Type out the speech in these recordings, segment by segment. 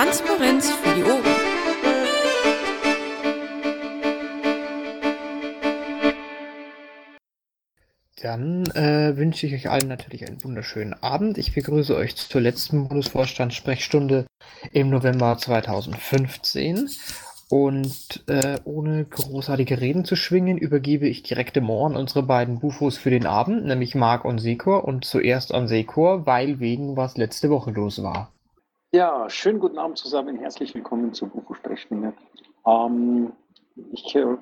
Transparenz für die Ohren. Dann äh, wünsche ich euch allen natürlich einen wunderschönen Abend. Ich begrüße euch zur letzten Bundesvorstand-Sprechstunde im November 2015. Und äh, ohne großartige Reden zu schwingen, übergebe ich direkt im Ohr an unsere beiden Bufos für den Abend, nämlich Marc und Sekor. Und zuerst an Sekor, weil wegen was letzte Woche los war. Ja, schönen guten Abend zusammen. Herzlich willkommen zur Bufo-Sprechstunde. Ähm, ich äh,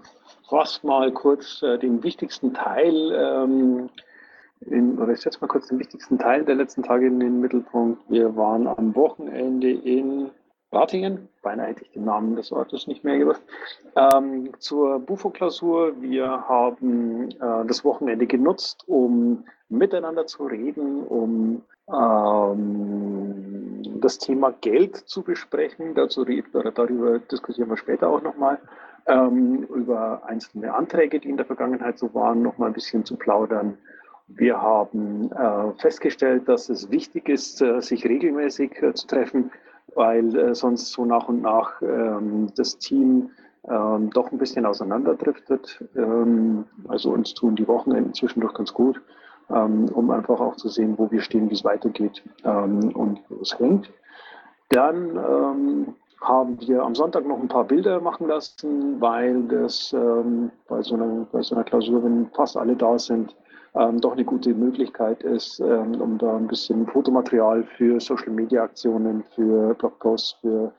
fasse mal kurz äh, den wichtigsten Teil, ähm, in, oder ich setze mal kurz den wichtigsten Teil der letzten Tage in den Mittelpunkt. Wir waren am Wochenende in Ratingen, beinahe hätte ich den Namen des Ortes nicht mehr gewusst, ähm, zur Bufo-Klausur. Wir haben äh, das Wochenende genutzt, um miteinander zu reden, um ähm, das Thema Geld zu besprechen. Dazu darüber diskutieren wir später auch nochmal ähm, über einzelne Anträge, die in der Vergangenheit so waren, noch mal ein bisschen zu plaudern. Wir haben äh, festgestellt, dass es wichtig ist, äh, sich regelmäßig äh, zu treffen, weil äh, sonst so nach und nach ähm, das Team ähm, doch ein bisschen auseinanderdriftet. Ähm, also uns tun die Wochenenden zwischendurch ganz gut, um einfach auch zu sehen, wo wir stehen, wie es weitergeht ähm, und wo es hängt. Dann ähm, haben wir am Sonntag noch ein paar Bilder machen lassen, weil das ähm, bei, so einer, bei so einer Klausur, wenn fast alle da sind, ähm, doch eine gute Möglichkeit ist, ähm, um da ein bisschen Fotomaterial für Social Media Aktionen, für Blogposts, für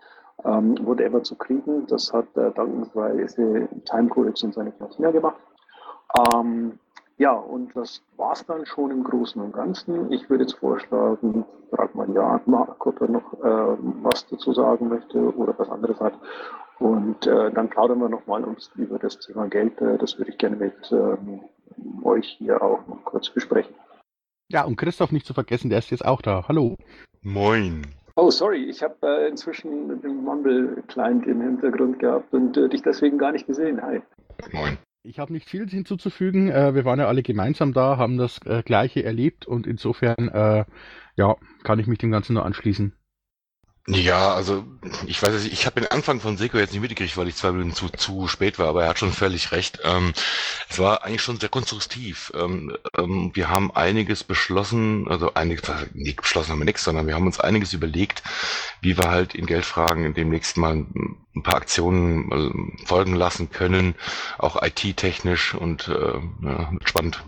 ähm, whatever zu kriegen. Das hat äh, dankensweise Time Codex und seine Martina gemacht. Ja, und das war es dann schon im Großen und Ganzen. Ich würde jetzt vorschlagen, frag mal ja, Marc, ob er noch äh, was dazu sagen möchte oder was anderes hat. Und äh, dann plaudern wir nochmal über das Thema Geld. Äh, das würde ich gerne mit ähm, euch hier auch noch kurz besprechen. Ja, und Christoph nicht zu vergessen, der ist jetzt auch da. Hallo. Moin. Oh, sorry, ich habe äh, inzwischen den Mumble-Client im Hintergrund gehabt und äh, dich deswegen gar nicht gesehen. Hi. Moin. Ich habe nicht viel hinzuzufügen. Äh, wir waren ja alle gemeinsam da, haben das äh, Gleiche erlebt und insofern, äh, ja, kann ich mich dem Ganzen nur anschließen. Ja, also ich weiß nicht, ich habe den Anfang von Seko jetzt nicht mitgekriegt, weil ich zwei Minuten zu, zu spät war, aber er hat schon völlig recht. Ähm, es war eigentlich schon sehr konstruktiv. Ähm, ähm, wir haben einiges beschlossen, also einiges, nicht beschlossen haben wir nichts, sondern wir haben uns einiges überlegt, wie wir halt in Geldfragen demnächst mal ein paar Aktionen äh, folgen lassen können, auch IT-technisch und äh, ja, spannend.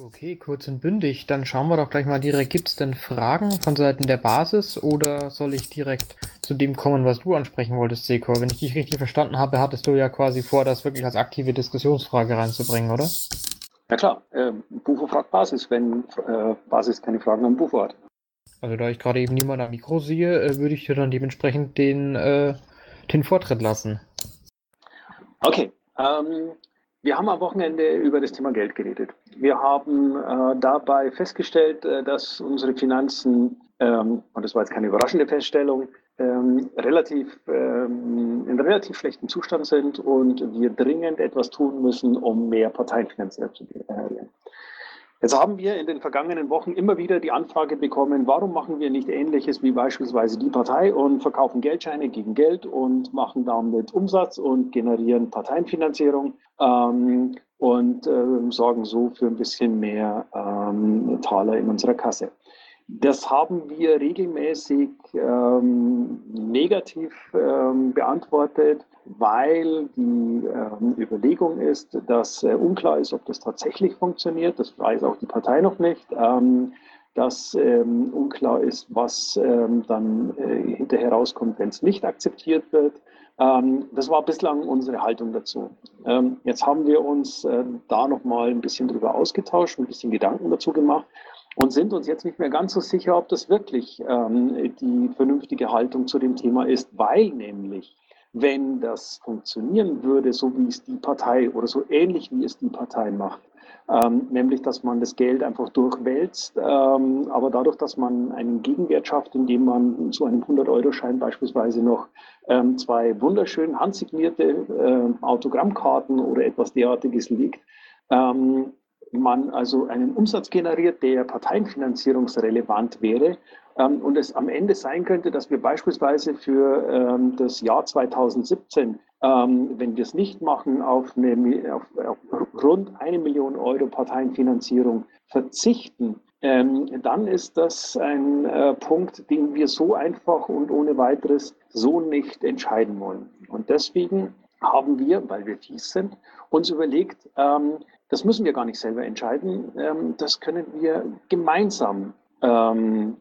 Okay, kurz und bündig. Dann schauen wir doch gleich mal direkt. Gibt es denn Fragen von Seiten der Basis oder soll ich direkt zu dem kommen, was du ansprechen wolltest, Seko? Wenn ich dich richtig verstanden habe, hattest du ja quasi vor, das wirklich als aktive Diskussionsfrage reinzubringen, oder? Ja klar, äh, Bufo fragt Basis, wenn äh, Basis keine Fragen an Bufo hat. Also da ich gerade eben niemand am Mikro sehe, äh, würde ich dir dann dementsprechend den, äh, den Vortritt lassen. Okay, ähm, wir haben am Wochenende über das Thema Geld geredet. Wir haben äh, dabei festgestellt, äh, dass unsere Finanzen, ähm, und das war jetzt keine überraschende Feststellung, ähm, relativ, ähm, in relativ schlechtem Zustand sind und wir dringend etwas tun müssen, um mehr Parteienfinanzierung zu generieren. Jetzt haben wir in den vergangenen Wochen immer wieder die Anfrage bekommen, warum machen wir nicht Ähnliches wie beispielsweise die Partei und verkaufen Geldscheine gegen Geld und machen damit Umsatz und generieren Parteienfinanzierung ähm, und äh, sorgen so für ein bisschen mehr ähm, Taler in unserer Kasse. Das haben wir regelmäßig ähm, negativ ähm, beantwortet, weil die ähm, Überlegung ist, dass äh, unklar ist, ob das tatsächlich funktioniert. Das weiß auch die Partei noch nicht. Ähm, dass ähm, unklar ist, was ähm, dann äh, hinterher rauskommt, wenn es nicht akzeptiert wird. das war bislang unsere Haltung dazu. jetzt haben wir uns äh, da nochmal ein bisschen drüber ausgetauscht, ein bisschen Gedanken dazu gemacht und sind uns jetzt nicht mehr ganz so sicher, ob das wirklich ähm, die vernünftige Haltung zu dem Thema ist, weil nämlich, wenn das funktionieren würde, so wie es die Partei oder so ähnlich wie es die Partei macht, ähm, nämlich dass man das Geld einfach durchwälzt, ähm, aber dadurch, dass man einen Gegenwert schafft, indem man zu einem 100-Euro-Schein beispielsweise noch ähm, zwei wunderschön handsignierte äh, Autogrammkarten oder etwas derartiges legt, ähm, man also einen Umsatz generiert, der parteienfinanzierungsrelevant wäre ähm, und es am Ende sein könnte, dass wir beispielsweise für ähm, das Jahr 2017, ähm, wenn wir es nicht machen, auf, eine, auf, auf rund eine Million Euro Parteienfinanzierung verzichten, ähm, dann ist das ein äh, Punkt, den wir so einfach und ohne weiteres so nicht entscheiden wollen. Und deswegen haben wir, weil wir fies sind, uns überlegt, ähm, das müssen wir gar nicht selber entscheiden, ähm, das können wir gemeinsam ähm,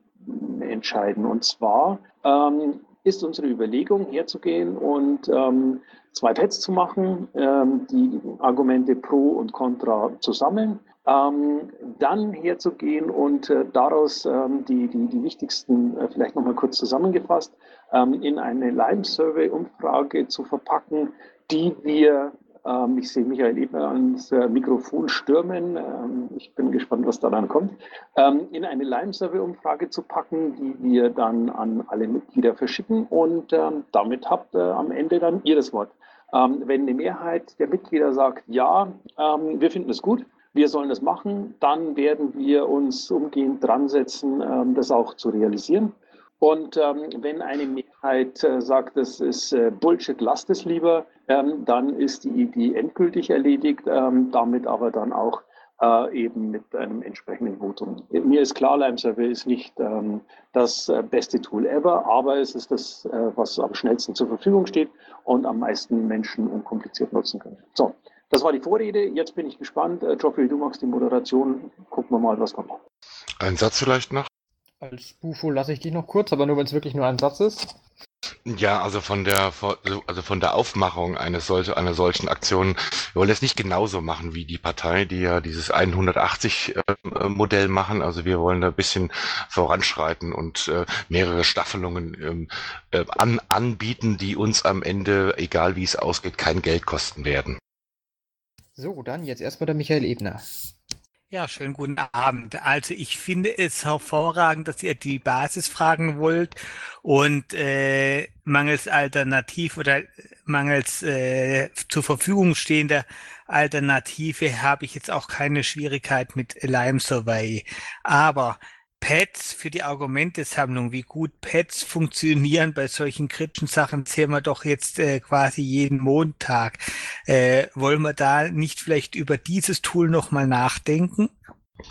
entscheiden. Und zwar ähm, ist unsere Überlegung, herzugehen und ähm, zwei Pads zu machen, ähm, die Argumente pro und contra zu sammeln, ähm, dann herzugehen und äh, daraus ähm, die, die, die wichtigsten, äh, vielleicht nochmal kurz zusammengefasst, ähm, in eine Lime-Survey-Umfrage zu verpacken, die wir ich sehe Michael Ebner ans äh, Mikrofon stürmen. Ähm, ich bin gespannt, was da dann kommt. Ähm, in eine Lime-Survey-Umfrage zu packen, die wir dann an alle Mitglieder verschicken. Und damit habt ihr am Ende dann ihr das Wort. wenn eine Mehrheit der Mitglieder sagt, ja, wir finden es gut, wir sollen das machen, dann werden wir uns umgehend dran setzen, das auch zu realisieren. Und ähm, wenn eine Mehrheit äh, sagt, das ist äh, Bullshit, lasst es lieber, ähm, dann ist die Idee endgültig erledigt, ähm, damit aber dann auch äh, eben mit einem entsprechenden Votum. Mir ist klar, Lime Survey ist nicht ähm, das äh, beste Tool ever, aber es ist das, äh, was am schnellsten zur Verfügung steht und am meisten Menschen unkompliziert nutzen können. So, das war die Vorrede. Jetzt bin ich gespannt. Äh, Geoffrey, du machst die Moderation. Gucken wir mal, was kommt. Ein Satz vielleicht noch? Als Bufo lasse ich dich noch kurz, aber nur wenn es wirklich nur ein Satz ist. Ja, also von der also von der Aufmachung eines solche, einer solchen Aktion, wir wollen es nicht genauso machen wie die Partei, die ja dieses 180 äh, Modell machen. Also wir wollen da ein bisschen voranschreiten und äh, mehrere Staffelungen ähm, äh, an, anbieten, die uns am Ende, egal wie es ausgeht, kein Geld kosten werden. So, dann jetzt erstmal der Michael Ebner. Ja, schönen guten Abend. Also ich finde es hervorragend, dass ihr die Basis fragen wollt und äh, mangels Alternativ oder mangels äh, zur Verfügung stehender Alternative habe ich jetzt auch keine Schwierigkeit mit Lime Survey. Aber Pads für die Argumentesammlung, wie gut Pads funktionieren bei solchen kritischen Sachen, sehen wir doch jetzt äh, quasi jeden Montag. Äh, wollen wir da nicht vielleicht über dieses Tool nochmal nachdenken?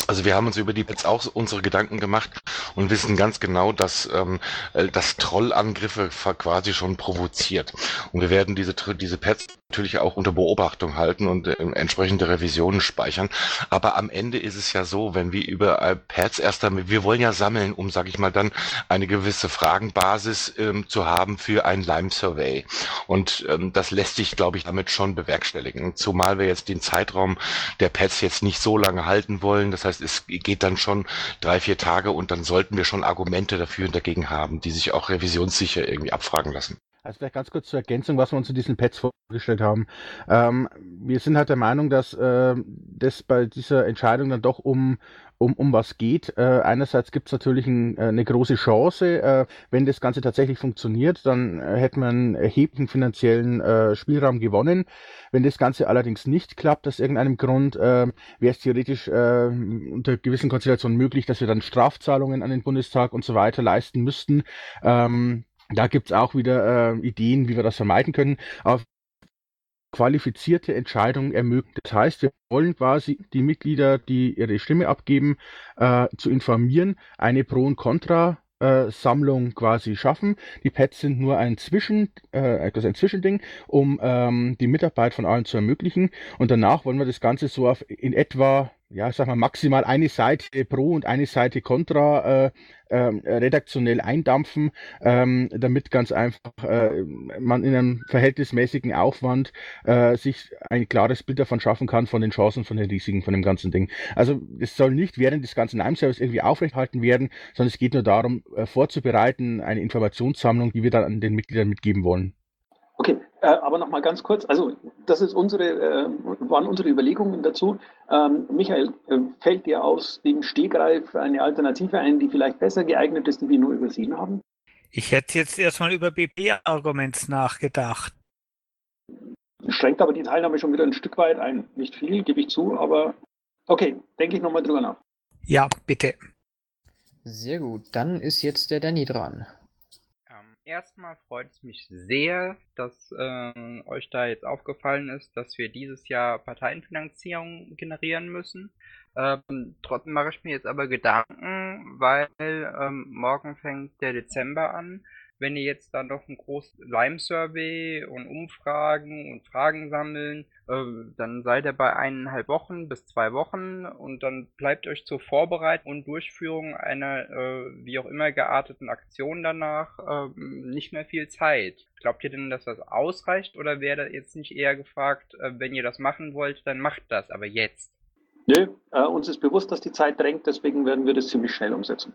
Also wir haben uns über die Pets auch unsere Gedanken gemacht und wissen ganz genau, dass ähm, äh, das Trollangriffe quasi schon provoziert. Und wir werden diese, diese Pets natürlich auch unter Beobachtung halten und äh, entsprechende Revisionen speichern. Aber am Ende ist es ja so, wenn wir über äh, Pads erst damit, wir wollen ja sammeln, um, sage ich mal, dann eine gewisse Fragenbasis ähm, zu haben für ein Lime-Survey. Und ähm, das lässt sich, glaube ich, damit schon bewerkstelligen. Zumal wir jetzt den Zeitraum der Pads jetzt nicht so lange halten wollen das heißt, es geht dann schon drei, vier Tage und dann sollten wir schon Argumente dafür und dagegen haben, die sich auch revisionssicher irgendwie abfragen lassen. Also vielleicht ganz kurz zur Ergänzung, was wir uns zu diesen Pads vorgestellt haben. Ähm, wir sind halt der Meinung, dass äh, das bei dieser Entscheidung dann doch um um, um was geht. Äh, einerseits gibt es natürlich ein, äh, eine große Chance, äh, wenn das Ganze tatsächlich funktioniert, dann äh, hätte man einen erheblichen finanziellen äh, Spielraum gewonnen. Wenn das Ganze allerdings nicht klappt, aus irgendeinem Grund, äh, wäre es theoretisch äh, unter gewissen Konstellationen möglich, dass wir dann Strafzahlungen an den Bundestag und so weiter leisten müssten. Ähm, da gibt's auch wieder äh, Ideen, wie wir das vermeiden können. Aber qualifizierte Entscheidungen ermöglichen. Das heißt, wir wollen quasi die Mitglieder, die ihre Stimme abgeben, äh, zu informieren, eine Pro- und Contra äh, quasi schaffen. Die Pads sind nur ein Zwischen, äh, ein Zwischending, um ähm, die Mitarbeit von allen zu ermöglichen. Und danach wollen wir das Ganze so auf in etwa ja, sag mal, maximal eine Seite pro und eine Seite contra äh, äh, redaktionell eindampfen, ähm, damit ganz einfach äh, man in einem verhältnismäßigen Aufwand äh, sich ein klares Bild davon schaffen kann, von den Chancen, von den Risiken, von dem ganzen Ding. Also es soll nicht während des ganzen Lime-Service irgendwie aufrechthalten werden, sondern es geht nur darum, äh, vorzubereiten, eine Informationssammlung, die wir dann an den Mitgliedern mitgeben wollen. Okay, äh, aber noch mal ganz kurz. Also das ist unsere, äh, waren unsere Überlegungen dazu. Ähm, Michael, äh, fällt dir aus dem Stegreif eine Alternative ein, die vielleicht besser geeignet ist, die wir nur übersehen haben? Ich hätte jetzt erstmal über BP-Arguments nachgedacht. Schränkt aber die Teilnahme schon wieder ein Stück weit ein. Nicht viel, gebe ich zu, aber Okay, denke ich nochmal drüber nach. Ja, bitte. Sehr gut, dann ist jetzt der Danny dran. Erstmal freut es mich sehr, dass äh, euch da jetzt aufgefallen ist, dass wir dieses Jahr Parteienfinanzierung generieren müssen. Ähm, trotzdem mache ich mir jetzt aber Gedanken, weil ähm, morgen fängt der Dezember an wenn ihr jetzt dann noch ein großes Lime-Survey und Umfragen und Fragen sammeln, dann seid ihr bei eineinhalb Wochen bis zwei Wochen und dann bleibt euch zur Vorbereitung und Durchführung einer äh, wie auch immer gearteten Aktion danach äh, nicht mehr viel Zeit. Glaubt ihr denn, dass das ausreicht oder wäre jetzt nicht eher gefragt, äh, wenn ihr das machen wollt, dann macht das, aber jetzt? Nö, äh, uns ist bewusst, dass die Zeit drängt, deswegen werden wir das ziemlich schnell umsetzen.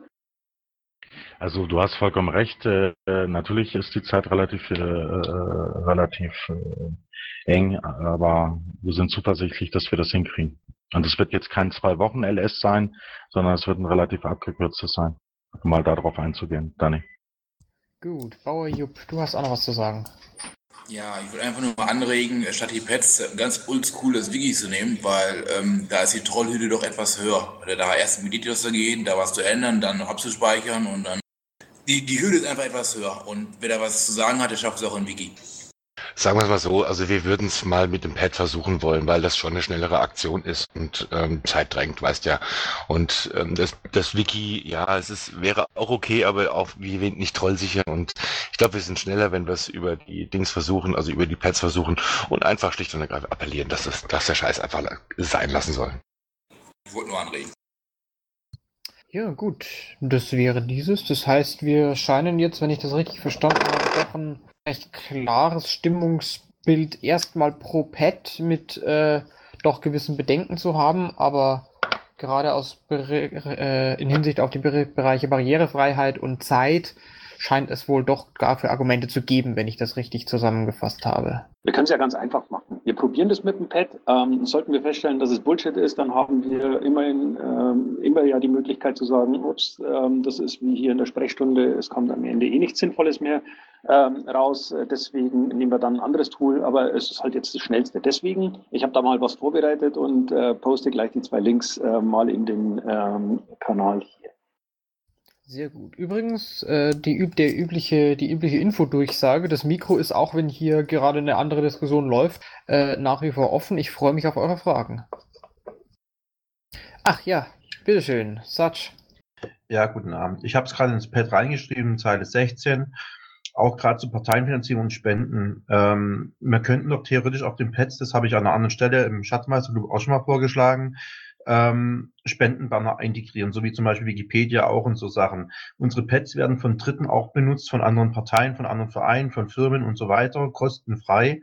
Also du hast vollkommen recht. Äh, natürlich ist die Zeit relativ äh, äh, relativ äh, eng, aber wir sind zuversichtlich, dass wir das hinkriegen. Und es wird jetzt kein zwei Wochen LS sein, sondern es wird ein relativ abgekürztes sein. Um mal darauf einzugehen, Danny. Gut, Bauer Jupp, du hast auch noch was zu sagen. Ja, ich würde einfach nur mal anregen, statt die Pets ein ganz oldschool Wiki zu nehmen, weil ähm, da ist die Trollhütte doch etwas höher. Da erst in Meditos zu gehen, da was zu ändern, dann noch abzuspeichern und dann die, die Hürde ist einfach etwas höher. Und wer da was zu sagen hat, der schafft es auch in Wiki. Sagen wir es mal so, also wir würden es mal mit dem Pad versuchen wollen, weil das schon eine schnellere Aktion ist und ähm, Zeit drängt, weißt ja. Und ähm, das, das Wiki, ja, es ist, wäre auch okay, aber auch wie erwähnt nicht trollsicher. Und ich glaube, wir sind schneller, wenn wir es über die Dings versuchen, also über die Pads versuchen und einfach schlicht und ergreifend appellieren, dass, es, dass der Scheiß einfach sein lassen soll. Ich wollte nur anregen. Ja, gut. Das wäre dieses. Das heißt, wir scheinen jetzt, wenn ich das richtig verstanden habe, doch ein recht klares Stimmungsbild erstmal pro Pad mit äh, doch gewissen Bedenken zu haben, aber gerade aus äh, in Hinsicht auf die Bereiche Barrierefreiheit und Zeit scheint es wohl doch dafür Argumente zu geben, wenn ich das richtig zusammengefasst habe. Wir können es ja ganz einfach machen. Wir probieren das mit dem Pad. Ähm, sollten wir feststellen, dass es Bullshit ist, dann haben wir immerhin ähm, immer ja die Möglichkeit zu sagen, ups, ähm, das ist wie hier in der Sprechstunde, es kommt am Ende eh nichts Sinnvolles mehr ähm, raus. Deswegen nehmen wir dann ein anderes Tool, aber es ist halt jetzt das Schnellste. Deswegen, ich habe da mal was vorbereitet und äh, poste gleich die zwei Links äh, mal in den ähm, Kanal. Sehr gut. Übrigens, äh, die, der übliche, die übliche Infodurchsage, das Mikro ist auch, wenn hier gerade eine andere Diskussion läuft, äh, nach wie vor offen. Ich freue mich auf eure Fragen. Ach ja, bitteschön, Satsch. Ja, guten Abend. Ich habe es gerade ins Pad reingeschrieben, Zeile 16, auch gerade zu Parteienfinanzierung und Spenden. Ähm, wir könnten doch theoretisch auf dem Pads, das habe ich an einer anderen Stelle im Schatzmeister auch schon mal vorgeschlagen, ähm, Spendenbanner integrieren, so wie zum Beispiel Wikipedia auch und so Sachen. Unsere Pads werden von Dritten auch benutzt, von anderen Parteien, von anderen Vereinen, von Firmen und so weiter, kostenfrei.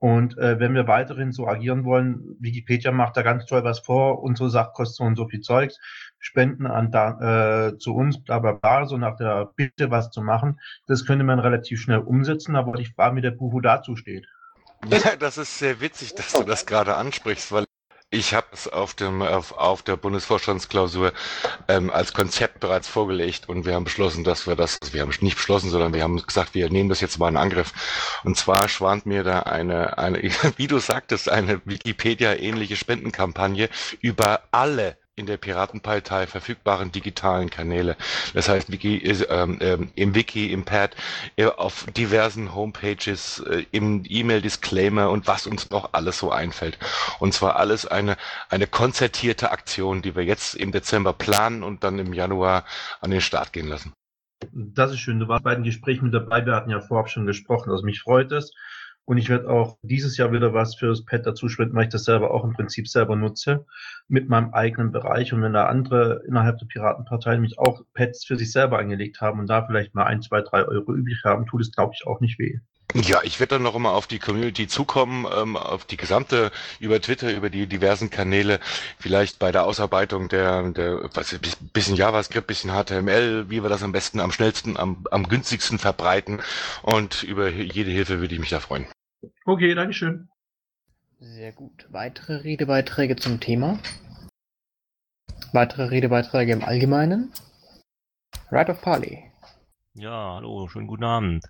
Und äh, wenn wir weiterhin so agieren wollen, Wikipedia macht da ganz toll was vor, unsere Sache kostet so und so viel Zeugs, Spenden an da, äh, zu uns, bla bla bla, so nach der Bitte was zu machen, das könnte man relativ schnell umsetzen, aber ich frage, wie der Buhu dazu steht. Ja, das ist sehr witzig, dass du das gerade ansprichst, weil ich habe es auf, dem, auf, auf der Bundesvorstandsklausur ähm, als Konzept bereits vorgelegt und wir haben beschlossen, dass wir das, also wir haben nicht beschlossen, sondern wir haben gesagt, wir nehmen das jetzt mal in Angriff. Und zwar schwant mir da eine, eine wie du sagtest, eine Wikipedia-ähnliche Spendenkampagne über alle in der Piratenpartei verfügbaren digitalen Kanäle. Das heißt, Wiki ähm, im Wiki, im Pad, äh, auf diversen Homepages, äh, im E-Mail-Disclaimer und was uns noch alles so einfällt. Und zwar alles eine, eine konzertierte Aktion, die wir jetzt im Dezember planen und dann im Januar an den Start gehen lassen. Das ist schön. Du warst bei den Gesprächen mit dabei. Wir hatten ja vorab schon gesprochen. Also mich freut es. Und ich werde auch dieses Jahr wieder was für das Pad spenden, weil ich das selber auch im Prinzip selber nutze mit meinem eigenen Bereich. Und wenn da andere innerhalb der Piratenpartei nämlich auch Pads für sich selber angelegt haben und da vielleicht mal ein, zwei, drei Euro übrig haben, tut es, glaube ich, auch nicht weh. Ja, ich werde dann noch immer auf die Community zukommen, ähm, auf die gesamte, über Twitter, über die diversen Kanäle, vielleicht bei der Ausarbeitung der, der was, bisschen JavaScript, bisschen HTML, wie wir das am besten, am schnellsten, am, am günstigsten verbreiten und über jede Hilfe würde ich mich da freuen. Okay, Dankeschön. Sehr gut. Weitere Redebeiträge zum Thema? Weitere Redebeiträge im Allgemeinen? Right of Parley. Ja, hallo, schönen guten Abend.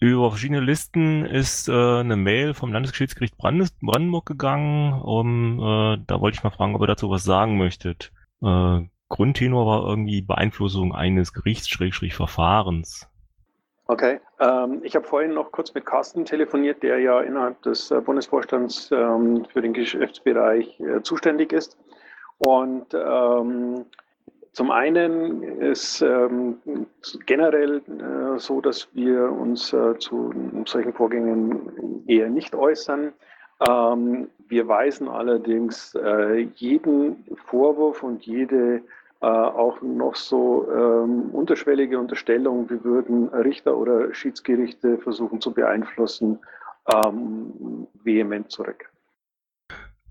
Über verschiedene Listen ist äh, eine Mail vom Landesgeschichtsgericht Brandes Brandenburg gegangen. Um, äh, da wollte ich mal fragen, ob ihr dazu was sagen möchtet. Äh, Grundtenor war irgendwie Beeinflussung eines Gerichts-Verfahrens. Okay, ähm, ich habe vorhin noch kurz mit Carsten telefoniert, der ja innerhalb des äh, Bundesvorstands ähm, für den Geschäftsbereich äh, zuständig ist. Und ähm, zum einen ist ähm, generell äh, so, dass wir uns äh, zu solchen Vorgängen eher nicht äußern. Ähm, wir weisen allerdings äh, jeden Vorwurf und jede äh, auch noch so ähm, unterschwellige Unterstellung, wir würden Richter oder Schiedsgerichte versuchen zu beeinflussen, ähm, vehement zurück.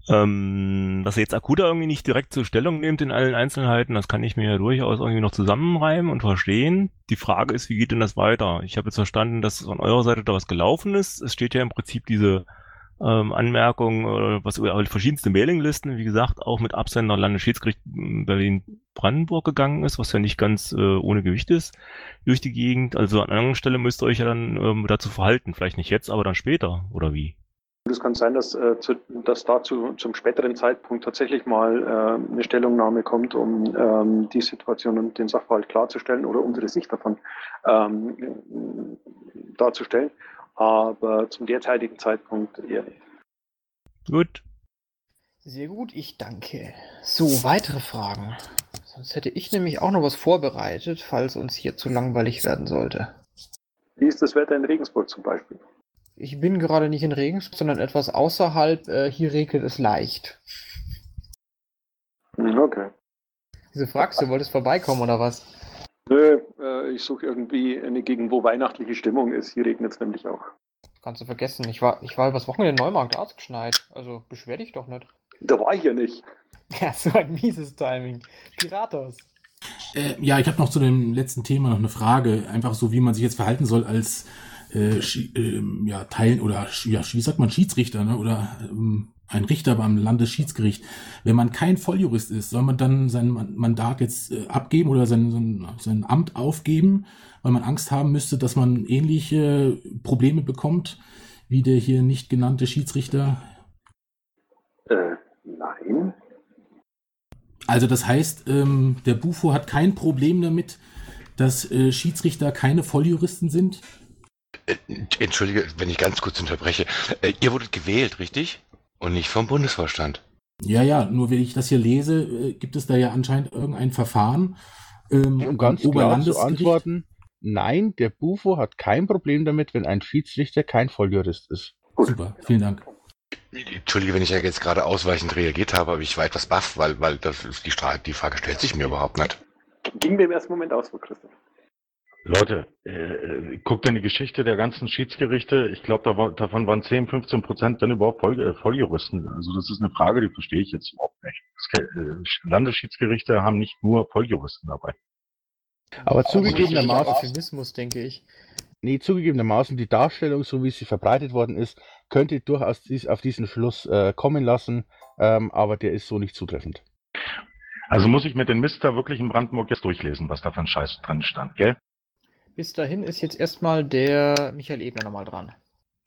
Ähm, dass er jetzt akuter irgendwie nicht direkt zur Stellung nimmt in allen Einzelheiten, das kann ich mir ja durchaus irgendwie noch zusammenreimen und verstehen. Die Frage ist, wie geht denn das weiter? Ich habe jetzt verstanden, dass von eurer Seite da was gelaufen ist. Es steht ja im Prinzip diese ähm, Anmerkung, äh, was über verschiedenste Mailinglisten, wie gesagt, auch mit Absender Landesschiedsgericht Berlin-Brandenburg gegangen ist, was ja nicht ganz äh, ohne Gewicht ist, durch die Gegend. Also an einer Stelle müsst ihr euch ja dann ähm, dazu verhalten. Vielleicht nicht jetzt, aber dann später, oder wie? Es kann sein, dass, äh, zu, dass dazu zum späteren Zeitpunkt tatsächlich mal äh, eine Stellungnahme kommt, um ähm, die Situation und den Sachverhalt klarzustellen oder unsere Sicht davon ähm, darzustellen. Aber zum derzeitigen Zeitpunkt eher nicht. Gut. Sehr gut, ich danke. So, weitere Fragen. Sonst hätte ich nämlich auch noch was vorbereitet, falls uns hier zu langweilig werden sollte. Wie ist das Wetter in Regensburg zum Beispiel? Ich bin gerade nicht in Regensburg, sondern etwas außerhalb. Äh, hier regnet es leicht. Hm, okay. Wieso fragst du, wolltest vorbeikommen oder was? Nö, äh, ich suche irgendwie eine Gegend, wo weihnachtliche Stimmung ist. Hier regnet es nämlich auch. Kannst du vergessen. Ich war, ich war übers Wochenende in Neumarkt ausgeschneit. Also beschwer dich doch nicht. Da war ich ja nicht. Ja, so ein mieses Timing. Piratos. Äh, ja, ich habe noch zu dem letzten Thema noch eine Frage. Einfach so, wie man sich jetzt verhalten soll als äh, äh, ja, Teilen oder ja, wie sagt man, Schiedsrichter ne? oder ähm, ein Richter beim Landesschiedsgericht. Wenn man kein Volljurist ist, soll man dann sein Mandat jetzt äh, abgeben oder sein, sein, sein Amt aufgeben, weil man Angst haben müsste, dass man ähnliche Probleme bekommt wie der hier nicht genannte Schiedsrichter? Äh, nein. Also das heißt, ähm, der Bufo hat kein Problem damit, dass äh, Schiedsrichter keine Volljuristen sind? Äh, entschuldige, wenn ich ganz kurz unterbreche. Äh, ihr wurdet gewählt, richtig? Und nicht vom Bundesvorstand. Ja, ja, nur wenn ich das hier lese, äh, gibt es da ja anscheinend irgendein Verfahren. Ähm, um ganz klar zu antworten, nein, der Bufo hat kein Problem damit, wenn ein Schiedsrichter kein Volljurist ist. Super, vielen Dank. Entschuldige, wenn ich ja jetzt gerade ausweichend reagiert habe, aber ich war etwas baff, weil, weil das die, die Frage stellt sich mir überhaupt nicht. Ging mir im ersten Moment aus, Frau Christoph. Leute, äh, guckt in die Geschichte der ganzen Schiedsgerichte. Ich glaube, da war, davon waren 10, 15 Prozent dann überhaupt Voll, äh, Volljuristen. Also das ist eine Frage, die verstehe ich jetzt überhaupt nicht. Das, äh, Landesschiedsgerichte haben nicht nur Volljuristen dabei. Aber zugegebenermaßen. Euphemismus, denke ich. Nee, zugegebenermaßen, die Darstellung, so wie sie verbreitet worden ist, könnte durchaus dies, auf diesen Schluss äh, kommen lassen, ähm, aber der ist so nicht zutreffend. Also muss ich mir den Mister wirklich in Brandenburg jetzt durchlesen, was da für ein Scheiß drin stand, gell? Bis dahin ist jetzt erstmal der Michael Ebner nochmal dran.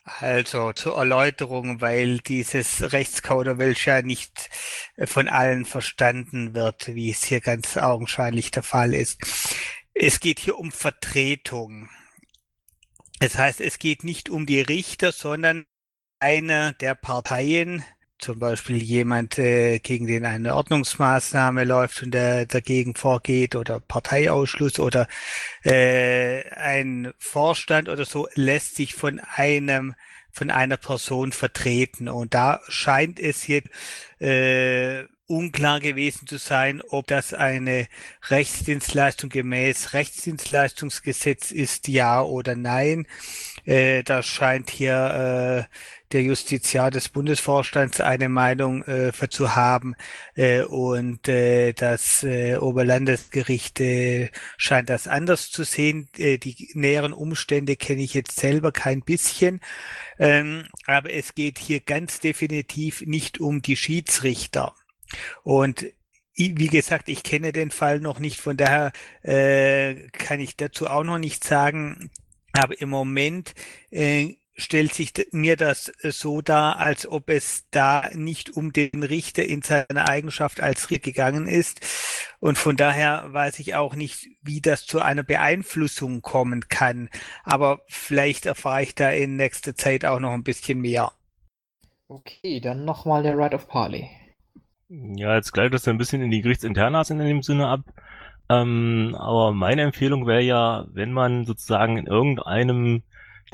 Also zur Erläuterung, weil dieses Rechtskauderwelsch ja nicht äh, von allen verstanden wird, wie es hier ganz augenscheinlich der Fall ist. Es geht hier um Vertretung. Das heißt, es geht nicht um die Richter, sondern eine der Parteien, zum Beispiel jemand, äh, gegen den eine Ordnungsmaßnahme läuft und der dagegen vorgeht oder Parteiausschluss oder äh, ein Vorstand oder so, lässt sich von einem von einer Person vertreten. Und da scheint es jetzt äh, unklar gewesen zu sein, ob das eine Rechtsdienstleistung gemäß Rechtsdienstleistungsgesetz ist, ja oder nein. Äh, da scheint hier äh, der Justiziar des Bundesvorstands eine Meinung äh, zu haben äh, und äh, das äh, Oberlandesgericht äh, scheint das anders zu sehen. Äh, die näheren Umstände kenne ich jetzt selber kein bisschen, ähm, aber es geht hier ganz definitiv nicht um die Schiedsrichter. Und wie gesagt, ich kenne den Fall noch nicht, von daher äh, kann ich dazu auch noch nicht sagen. Aber im Moment äh, stellt sich mir das äh, so dar, als ob es da nicht um den Richter in seiner Eigenschaft als Richter gegangen ist. Und von daher weiß ich auch nicht, wie das zu einer Beeinflussung kommen kann. Aber vielleicht erfahre ich da in nächster Zeit auch noch ein bisschen mehr. Okay, dann nochmal der Right of Parley. Ja, jetzt gleicht das ein bisschen in die Gerichtsinternas in dem Sinne ab. Ähm, aber meine Empfehlung wäre ja, wenn man sozusagen in irgendeinem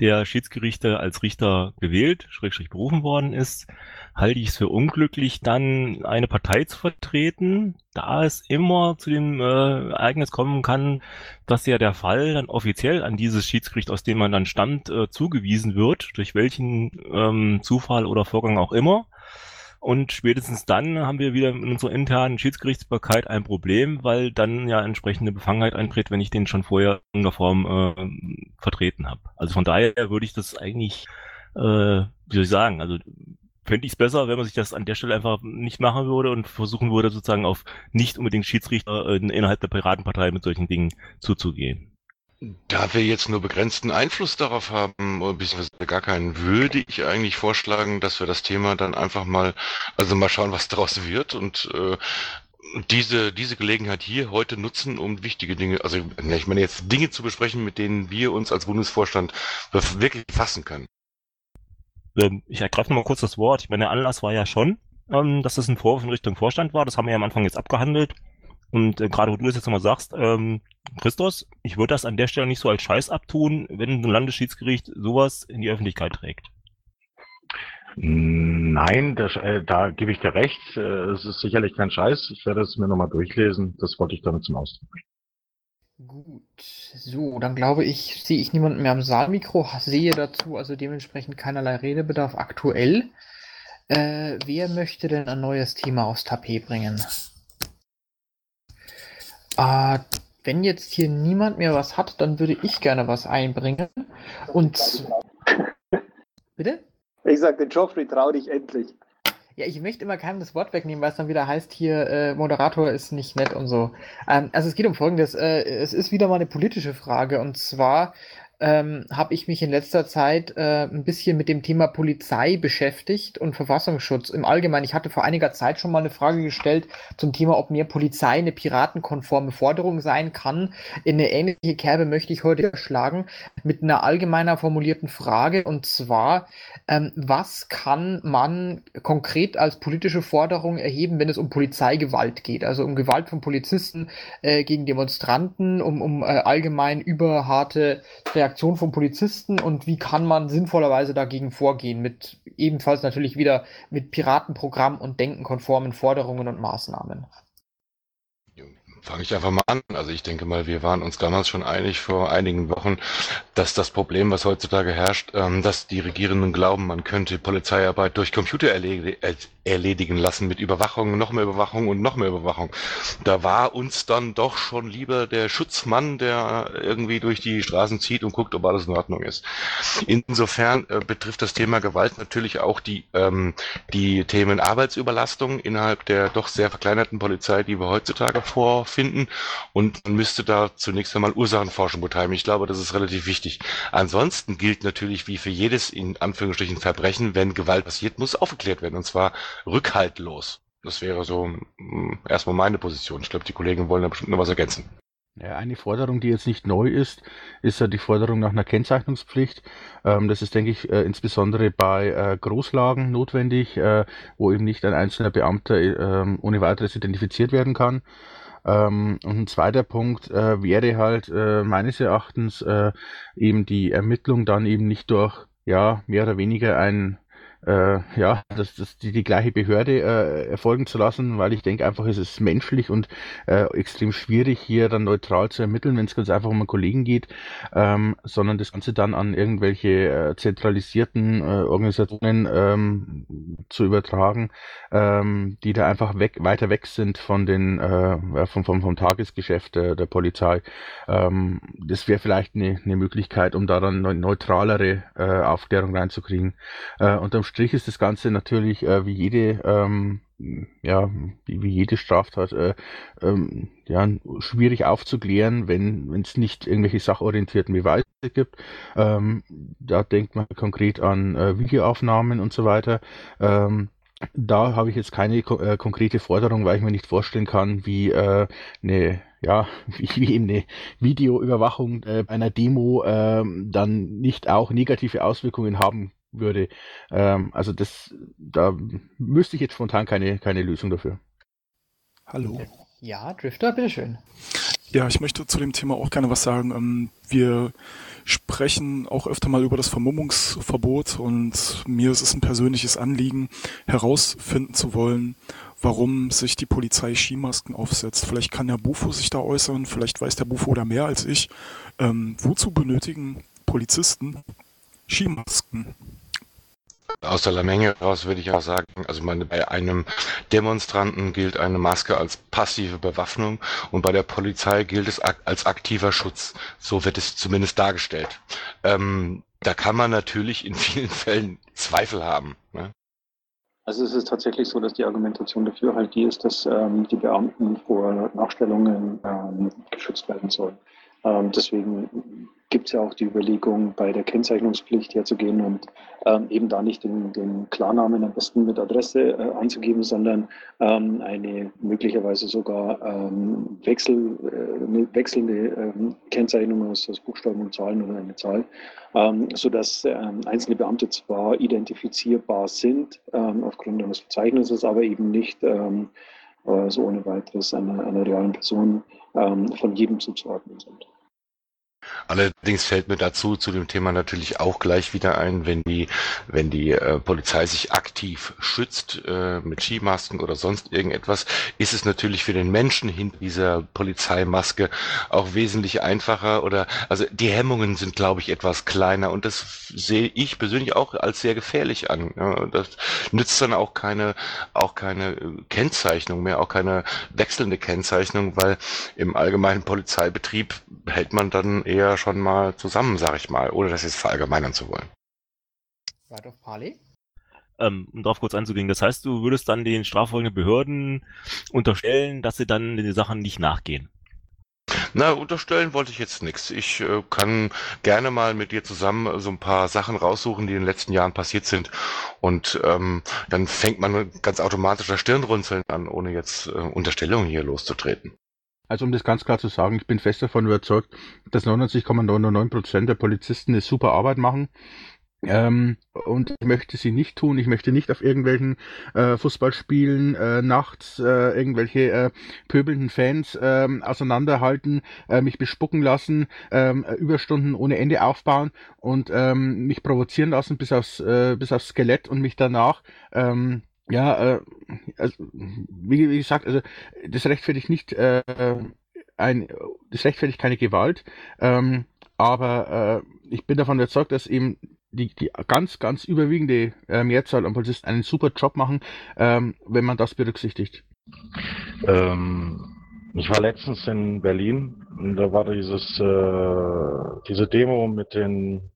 der Schiedsgerichte als Richter gewählt, schrägstrich berufen worden ist, halte ich es für unglücklich, dann eine Partei zu vertreten, da es immer zu dem äh, Ereignis kommen kann, dass ja der Fall dann offiziell an dieses Schiedsgericht, aus dem man dann stammt, äh, zugewiesen wird, durch welchen ähm, Zufall oder Vorgang auch immer. Und spätestens dann haben wir wieder in unserer internen Schiedsgerichtsbarkeit ein Problem, weil dann ja entsprechende Befangenheit eintritt, wenn ich den schon vorher in der Form äh, vertreten habe. Also von daher würde ich das eigentlich, äh, wie soll ich sagen, also fände ich es besser, wenn man sich das an der Stelle einfach nicht machen würde und versuchen würde, sozusagen auf nicht unbedingt Schiedsrichter äh, innerhalb der Piratenpartei mit solchen Dingen zuzugehen. Da wir jetzt nur begrenzten Einfluss darauf haben, beziehungsweise gar keinen, würde ich eigentlich vorschlagen, dass wir das Thema dann einfach mal, also mal schauen, was daraus wird und äh, diese, diese Gelegenheit hier heute nutzen, um wichtige Dinge, also ich meine jetzt Dinge zu besprechen, mit denen wir uns als Bundesvorstand wirklich fassen können. Ich ergreife mal kurz das Wort. Ich meine, der Anlass war ja schon, ähm, dass das ein Vorwurf in Richtung Vorstand war. Das haben wir ja am Anfang jetzt abgehandelt. Und äh, gerade wo du es jetzt nochmal sagst, ähm, Christos, ich würde das an der Stelle nicht so als Scheiß abtun, wenn ein Landesschiedsgericht sowas in die Öffentlichkeit trägt. Nein, das, äh, da gebe ich dir recht. Äh, es ist sicherlich kein Scheiß. Ich werde es mir nochmal durchlesen. Das wollte ich damit zum Ausdruck bringen. Gut, so, dann glaube ich, sehe ich niemanden mehr am Saalmikro, sehe dazu also dementsprechend keinerlei Redebedarf aktuell. Äh, wer möchte denn ein neues Thema aufs Tapet bringen? Äh, wenn jetzt hier niemand mehr was hat, dann würde ich gerne was einbringen. Und. Bitte? Ich sagte, Joffrey, trau dich endlich. Ja, ich möchte immer keinem das Wort wegnehmen, weil es dann wieder heißt, hier äh, Moderator ist nicht nett und so. Ähm, also es geht um Folgendes. Äh, es ist wieder mal eine politische Frage und zwar ähm, habe ich mich in letzter Zeit äh, ein bisschen mit dem Thema Polizei beschäftigt und Verfassungsschutz im Allgemeinen. Ich hatte vor einiger Zeit schon mal eine Frage gestellt zum Thema, ob mehr Polizei eine piratenkonforme Forderung sein kann. In eine ähnliche Kerbe möchte ich heute schlagen mit einer allgemeiner formulierten Frage und zwar, ähm, was kann man konkret als politische Forderung erheben, wenn es um Polizeigewalt geht? Also um Gewalt von Polizisten äh, gegen Demonstranten, um, um äh, allgemein überharte Reaktion von Polizisten und wie kann man sinnvollerweise dagegen vorgehen mit ebenfalls natürlich wieder mit Piratenprogramm und denkenkonformen Forderungen und Maßnahmen. Fange ich einfach mal an. Also ich denke mal, wir waren uns damals schon einig vor einigen Wochen, dass das Problem, was heutzutage herrscht, ähm, dass die Regierenden glauben, man könnte Polizeiarbeit durch Computer erledi erledigen lassen mit Überwachung, noch mehr Überwachung und noch mehr Überwachung. Da war uns dann doch schon lieber der Schutzmann, der irgendwie durch die Straßen zieht und guckt, ob alles in Ordnung ist. Insofern äh, betrifft das Thema Gewalt natürlich auch die, ähm, die Themen Arbeitsüberlastung innerhalb der doch sehr verkleinerten Polizei, die wir heutzutage vorfinden. Und man müsste da zunächst einmal Ursachenforschung betreiben. Ich glaube, das ist relativ wichtig. Ansonsten gilt natürlich wie für jedes in Anführungsstrichen Verbrechen, wenn Gewalt passiert, muss aufgeklärt werden. Und zwar rückhaltlos. Das wäre so hm, erstmal meine Position. Ich glaube, die Kollegen wollen da bestimmt noch was ergänzen. Ja, eine Forderung, die jetzt nicht neu ist, ist ja die Forderung nach einer Kennzeichnungspflicht. Ähm, das ist, denke ich, äh, insbesondere bei äh, Großlagen notwendig, äh, wo eben nicht ein einzelner Beamter äh, ohne weiteres identifiziert werden kann. Ähm, und ein zweiter Punkt äh, wäre halt äh, meines Erachtens eben die Ermittlung dann eben nicht durch ja mehr oder weniger ein äh, ja, das, das die, die gleiche Behörde äh, erfolgen zu lassen, weil ich denke einfach, es ist menschlich und äh, extrem schwierig, hier dann neutral zu ermitteln, wenn es ganz einfach um einen Kollegen geht, ähm, sondern das Ganze dann an irgendwelche äh, zentralisierten äh, Organisationen ähm, zu übertragen, ähm, die da einfach weg, weiter weg sind von den äh, vom, vom, vom Tagesgeschäft der, der Polizei. Ähm, das wäre vielleicht eine, eine Möglichkeit, um da dann neutralere äh, Aufklärung reinzukriegen. Äh, unterm Strich ist das Ganze natürlich äh, wie jede ähm, ja, wie, jede Straftat, äh, ähm, ja, schwierig aufzuklären, wenn es nicht irgendwelche sachorientierten Beweise gibt. Ähm, da denkt man konkret an äh, Videoaufnahmen und so weiter. Ähm, da habe ich jetzt keine äh, konkrete Forderung, weil ich mir nicht vorstellen kann, wie äh, eine ja, wie, wie eben eine Videoüberwachung äh, einer Demo äh, dann nicht auch negative Auswirkungen haben würde. Ähm, also das, da müsste ich jetzt spontan keine, keine Lösung dafür. Hallo. Ja, Drifter, bitteschön. Ja, ich möchte zu dem Thema auch gerne was sagen. Ähm, wir sprechen auch öfter mal über das Vermummungsverbot und mir ist es ein persönliches Anliegen, herausfinden zu wollen, warum sich die Polizei Skimasken aufsetzt. Vielleicht kann der Bufo sich da äußern, vielleicht weiß der Bufo da mehr als ich. Ähm, wozu benötigen Polizisten Skimasken? Aus der Menge heraus würde ich auch sagen, also meine, bei einem Demonstranten gilt eine Maske als passive Bewaffnung und bei der Polizei gilt es ak als aktiver Schutz. So wird es zumindest dargestellt. Ähm, da kann man natürlich in vielen Fällen Zweifel haben. Ne? Also es ist tatsächlich so, dass die Argumentation dafür halt die ist, dass ähm, die Beamten vor Nachstellungen ähm, geschützt werden sollen. Ähm, deswegen gibt es ja auch die Überlegung, bei der Kennzeichnungspflicht herzugehen und ähm, eben da nicht den, den, Klarnamen am besten mit Adresse äh, anzugeben, sondern ähm, eine möglicherweise sogar ähm, Wechsel, äh, wechselnde ähm, Kennzeichnung aus, aus, Buchstaben und Zahlen oder eine Zahl, ähm, sodass ähm, einzelne Beamte zwar identifizierbar sind aufgrund eines Verzeichnisses, aber eben nicht äh, so ohne weiteres einer, einer realen Person von jedem zuzuordnen sind. Allerdings fällt mir dazu zu dem Thema natürlich auch gleich wieder ein, wenn die, wenn die äh, Polizei sich aktiv schützt äh, mit Skimasken oder sonst irgendetwas, ist es natürlich für den Menschen hinter dieser Polizeimaske auch wesentlich einfacher oder also die Hemmungen sind, glaube ich, etwas kleiner und das sehe ich persönlich auch als sehr gefährlich an. Ja, das nützt dann auch keine, auch keine Kennzeichnung mehr, auch keine wechselnde Kennzeichnung, weil im allgemeinen Polizeibetrieb hält man dann eher schon mal zusammen, sag ich mal, ohne das jetzt verallgemeinern zu wollen. Right of Parley? Ähm, um darauf kurz einzugehen, das heißt, du würdest dann den straffolgenden Behörden unterstellen, dass sie dann den Sachen nicht nachgehen. Na, unterstellen wollte ich jetzt nichts. Ich äh, kann gerne mal mit dir zusammen so ein paar Sachen raussuchen, die in den letzten Jahren passiert sind. Und ähm, dann fängt man ganz automatisch das Stirnrunzeln an, ohne jetzt äh, Unterstellungen hier loszutreten. Also um das ganz klar zu sagen, ich bin fest davon überzeugt, dass 99,99% der Polizisten eine super Arbeit machen. Ähm, und ich möchte sie nicht tun. Ich möchte nicht auf irgendwelchen äh, Fußballspielen äh, nachts äh, irgendwelche äh, pöbelnden Fans äh, auseinanderhalten, äh, mich bespucken lassen, äh, Überstunden ohne Ende aufbauen und ähm, mich provozieren lassen bis aufs, äh, bis aufs Skelett und mich danach ähm, ja, äh, also, wie, wie gesagt, also das rechtfertigt nicht äh, ein, das rechtfertigt keine Gewalt, ähm, aber äh, ich bin davon überzeugt, dass eben die, die ganz, ganz überwiegende äh, Mehrzahl an Polizisten einen super Job machen, ähm, wenn man das berücksichtigt. Ähm, ich war letztens in Berlin und da war dieses äh, diese Demo mit den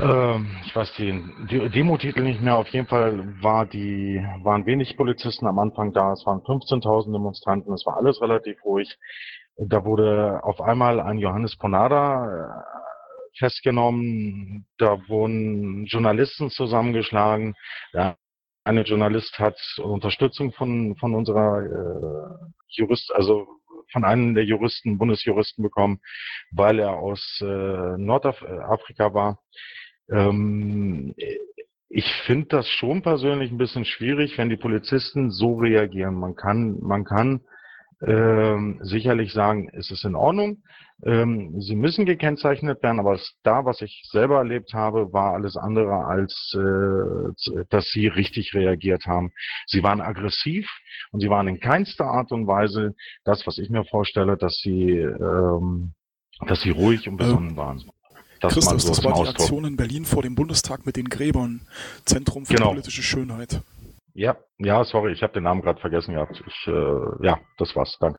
ähm, ich weiß den Demo-Titel nicht mehr. Auf jeden Fall war die, waren wenig Polizisten am Anfang da. Es waren 15.000 Demonstranten. Es war alles relativ ruhig. Da wurde auf einmal ein Johannes Ponada äh, festgenommen. Da wurden Journalisten zusammengeschlagen. Der eine Journalist hat Unterstützung von, von unserer äh, Jurist, also von einem der Juristen, Bundesjuristen bekommen, weil er aus äh, Nordafrika war. Ähm, ich finde das schon persönlich ein bisschen schwierig, wenn die Polizisten so reagieren. Man kann, man kann ähm, sicherlich sagen, es ist in Ordnung. Ähm, sie müssen gekennzeichnet werden, aber da, was ich selber erlebt habe, war alles andere als, äh, dass sie richtig reagiert haben. Sie waren aggressiv und sie waren in keinster Art und Weise das, was ich mir vorstelle, dass sie, ähm, dass sie ruhig und besonnen ähm, waren. Das Christus, so das war die Aktion in Berlin vor dem Bundestag mit den Gräbern. Zentrum für genau. politische Schönheit. Ja, ja, sorry, ich habe den Namen gerade vergessen gehabt. Ich, äh, ja, das war's. Danke.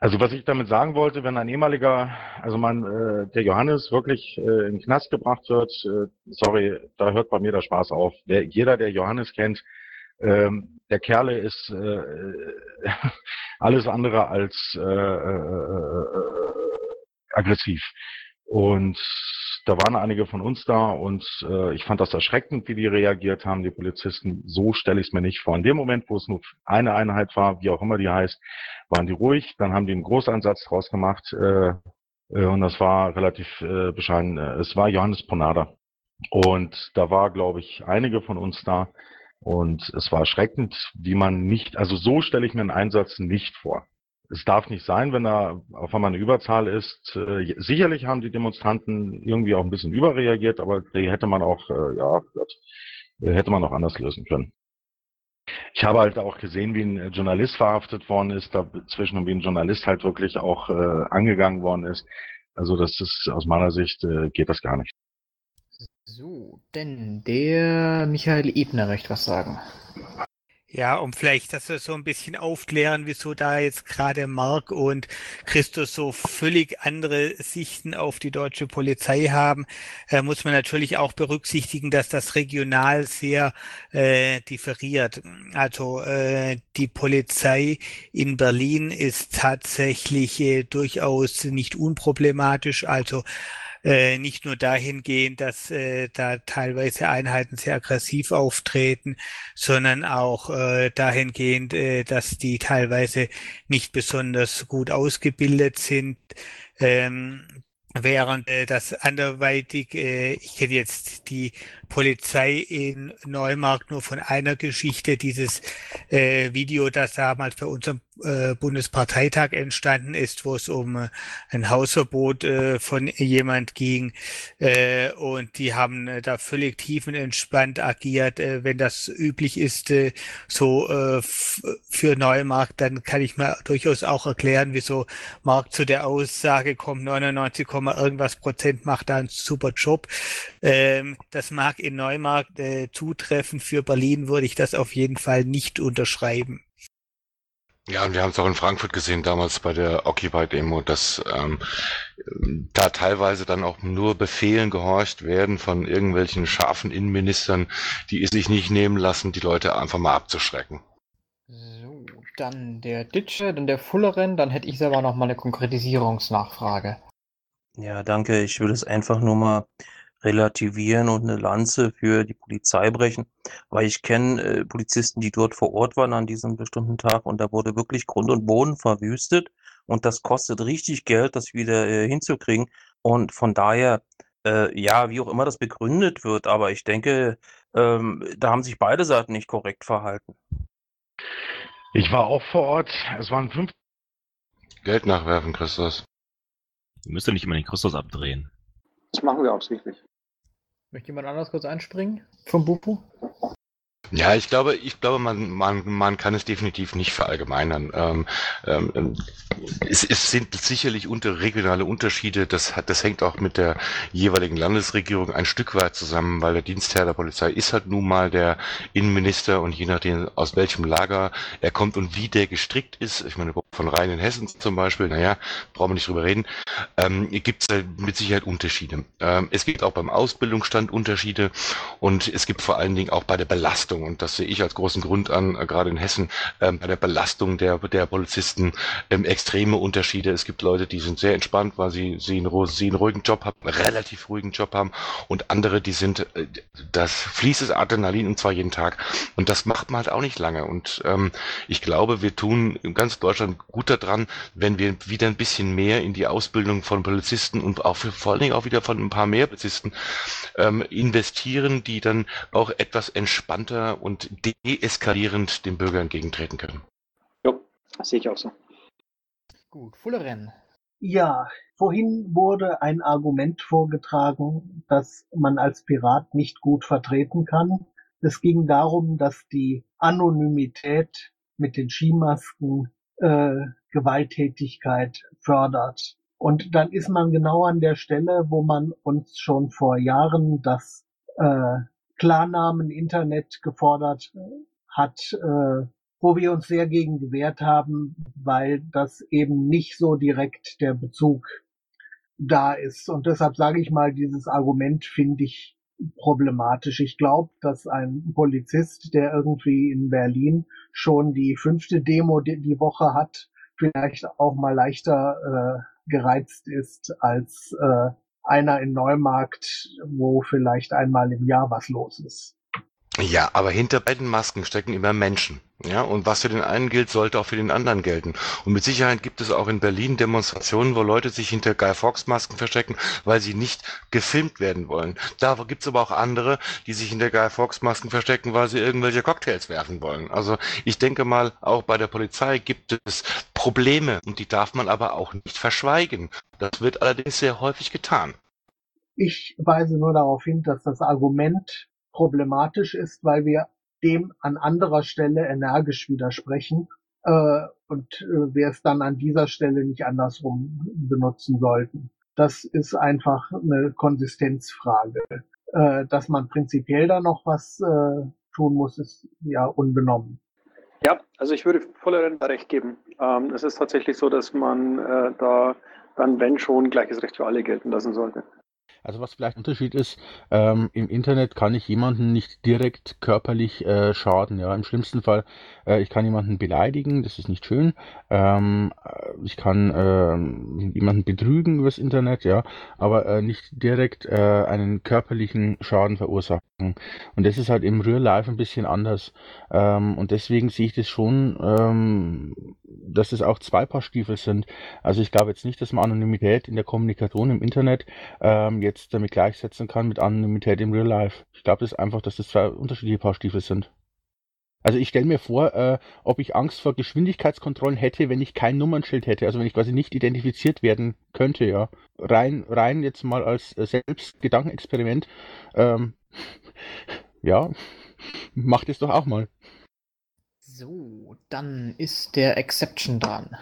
Also was ich damit sagen wollte, wenn ein ehemaliger, also man, äh, der Johannes wirklich äh, in den Knast gebracht wird, äh, sorry, da hört bei mir der Spaß auf. Der, jeder, der Johannes kennt, Ähm, der Kerle ist äh, alles andere als äh, äh, aggressiv. Und da waren einige von uns da und äh, ich fand das erschreckend, wie die reagiert haben, die Polizisten. So stelle ich es mir nicht vor. In dem Moment, wo es nur eine Einheit war, wie auch immer die heißt, waren die ruhig. Dann haben die einen Großeinsatz draus gemacht äh, äh, und das war relativ äh, bescheiden. Es war Johannes Ponada. Und da war, glaube ich, einige von uns da. Und es war erschreckend, wie man nicht, also so stelle ich mir einen Einsatz nicht vor es darf nicht sein, wenn da auf einmal eine Überzahl ist. Äh, sicherlich haben die Demonstranten irgendwie auch ein bisschen überreagiert, aber die hätte man auch, äh, ja, hätte man auch anders lösen können. Ich habe halt auch gesehen, wie ein Journalist verhaftet worden ist, dazwischen und wie ein Journalist halt wirklich auch äh, angegangen worden ist. Also das ist aus meiner Sicht äh, geht das gar nicht. So, denn der Michael Ebner möchte was sagen. Ja, um vielleicht, dass wir so ein bisschen aufklären, wieso da jetzt gerade Mark und Christus so völlig andere Sichten auf die deutsche Polizei haben, äh, muss man natürlich auch berücksichtigen, dass das regional sehr äh, differiert. Also äh, die Polizei in Berlin ist tatsächlich äh, durchaus nicht unproblematisch. Also äh, nicht nur dahingehend, dass äh, da teilweise Einheiten sehr aggressiv auftreten, sondern auch äh, dahingehend, äh, dass die teilweise nicht besonders gut ausgebildet sind. Ähm, während äh, das anderweitig, äh, ich kenne jetzt die Polizei in Neumarkt nur von einer Geschichte, dieses äh, Video, das damals bei unserem äh, Bundesparteitag entstanden ist, wo es um äh, ein Hausverbot äh, von jemand ging. Äh, und die haben äh, da völlig tiefenentspannt agiert. Äh, wenn das üblich ist, äh, so äh, für Neumarkt, dann kann ich mir durchaus auch erklären, wieso Markt zu der Aussage kommt, 99, irgendwas Prozent macht da einen super Job. Ähm, das mag in Neumarkt äh, zutreffen. Für Berlin würde ich das auf jeden Fall nicht unterschreiben. Ja, und wir haben es auch in Frankfurt gesehen damals bei der Occupy-Demo, dass ähm, da teilweise dann auch nur Befehlen gehorcht werden von irgendwelchen scharfen Innenministern, die es sich nicht nehmen lassen, die Leute einfach mal abzuschrecken. So, dann der Ditsche, dann der Fulleren, dann hätte ich selber noch mal eine Konkretisierungsnachfrage. Ja, danke. Ich will es einfach nur mal relativieren und eine Lanze für die Polizei brechen, weil ich kenne äh, Polizisten, die dort vor Ort waren an diesem bestimmten Tag und da wurde wirklich Grund und Boden verwüstet und das kostet richtig Geld, das wieder äh, hinzukriegen und von daher, äh, ja, wie auch immer das begründet wird, aber ich denke, ähm, da haben sich beide Seiten nicht korrekt verhalten. Ich war auch vor Ort, es waren fünf. Geld nachwerfen, Christus. Du müsst ja nicht immer den Christus abdrehen. Das machen wir absichtlich. Möchte jemand anders kurz einspringen? Vom Bupu? Ja, ich glaube, ich glaube, man, man, man kann es definitiv nicht verallgemeinern. Ähm, ähm, es, es sind sicherlich unter regionale Unterschiede. Das, das hängt auch mit der jeweiligen Landesregierung ein Stück weit zusammen, weil der Dienstherr der Polizei ist halt nun mal der Innenminister und je nachdem aus welchem Lager er kommt und wie der gestrickt ist, ich meine von Rhein in Hessen zum Beispiel, naja, brauchen wir nicht drüber reden, ähm, gibt es mit Sicherheit Unterschiede. Ähm, es gibt auch beim Ausbildungsstand Unterschiede und es gibt vor allen Dingen auch bei der Belastung Belastung, und das sehe ich als großen Grund an, äh, gerade in Hessen, ähm, bei der Belastung der, der Polizisten ähm, extreme Unterschiede. Es gibt Leute, die sind sehr entspannt, weil sie, sie, einen, sie einen ruhigen Job haben, einen relativ ruhigen Job haben, und andere, die sind, äh, das fließt das Adrenalin und zwar jeden Tag. Und das macht man halt auch nicht lange. Und ähm, ich glaube, wir tun in ganz Deutschland gut daran, wenn wir wieder ein bisschen mehr in die Ausbildung von Polizisten und auch für, vor allen Dingen auch wieder von ein paar mehr Polizisten ähm, investieren, die dann auch etwas entspannter und deeskalierend dem Bürger entgegentreten können. Ja, sehe ich auch so. Gut, Fullerrennen. Ja, vorhin wurde ein Argument vorgetragen, das man als Pirat nicht gut vertreten kann. Es ging darum, dass die Anonymität mit den Skimasken äh, Gewalttätigkeit fördert. Und dann ist man genau an der Stelle, wo man uns schon vor Jahren das äh, Klarnamen Internet gefordert hat, äh, wo wir uns sehr gegen gewehrt haben, weil das eben nicht so direkt der Bezug da ist. Und deshalb sage ich mal, dieses Argument finde ich problematisch. Ich glaube, dass ein Polizist, der irgendwie in Berlin schon die fünfte Demo die, die Woche hat, vielleicht auch mal leichter äh, gereizt ist als äh, einer in Neumarkt, wo vielleicht einmal im Jahr was los ist. Ja, aber hinter beiden Masken stecken immer Menschen. Ja, und was für den einen gilt, sollte auch für den anderen gelten. Und mit Sicherheit gibt es auch in Berlin Demonstrationen, wo Leute sich hinter Guy Fawkes Masken verstecken, weil sie nicht gefilmt werden wollen. Da gibt es aber auch andere, die sich hinter Guy Fawkes Masken verstecken, weil sie irgendwelche Cocktails werfen wollen. Also ich denke mal, auch bei der Polizei gibt es Probleme und die darf man aber auch nicht verschweigen. Das wird allerdings sehr häufig getan. Ich weise nur darauf hin, dass das Argument problematisch ist, weil wir dem an anderer Stelle energisch widersprechen äh, und äh, wir es dann an dieser Stelle nicht andersrum benutzen sollten. Das ist einfach eine Konsistenzfrage. Äh, dass man prinzipiell da noch was äh, tun muss, ist ja unbenommen. Ja, also ich würde voller recht geben. Ähm, es ist tatsächlich so, dass man äh, da dann, wenn schon, gleiches Recht für alle gelten lassen sollte. Also was vielleicht ein Unterschied ist, ähm, im Internet kann ich jemanden nicht direkt körperlich äh, schaden. Ja, im schlimmsten Fall, äh, ich kann jemanden beleidigen, das ist nicht schön. Ähm, äh, ich kann äh, jemanden betrügen übers Internet, ja, aber äh, nicht direkt äh, einen körperlichen Schaden verursachen. Und das ist halt im Real Life ein bisschen anders. Ähm, und deswegen sehe ich das schon, ähm, dass es auch zwei Paar Stiefel sind. Also ich glaube jetzt nicht, dass man Anonymität in der Kommunikation im Internet ähm, jetzt damit gleichsetzen kann mit Anonymität im Real Life. Ich glaube das einfach, dass das zwei unterschiedliche Paar Stiefel sind. Also ich stelle mir vor, äh, ob ich Angst vor Geschwindigkeitskontrollen hätte, wenn ich kein Nummernschild hätte, also wenn ich quasi nicht identifiziert werden könnte, ja. Rein, rein jetzt mal als äh, Selbstgedankenexperiment. Ähm, ja, macht es doch auch mal. So, dann ist der Exception dran.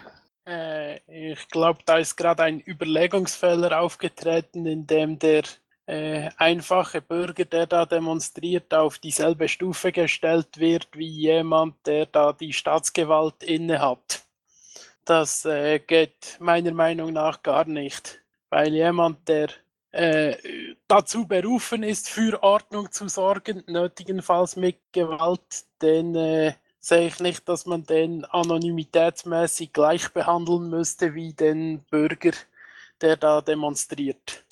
Äh, ich glaube, da ist gerade ein Überlegungsfehler aufgetreten, in dem der äh, einfache Bürger, der da demonstriert, auf dieselbe Stufe gestellt wird wie jemand, der da die Staatsgewalt innehat. Das äh, geht meiner Meinung nach gar nicht, weil jemand, der äh, dazu berufen ist, für Ordnung zu sorgen, nötigenfalls mit Gewalt, den äh, sehe ich nicht, dass man den anonymitätsmäßig gleich behandeln müsste wie den Bürger, der da demonstriert.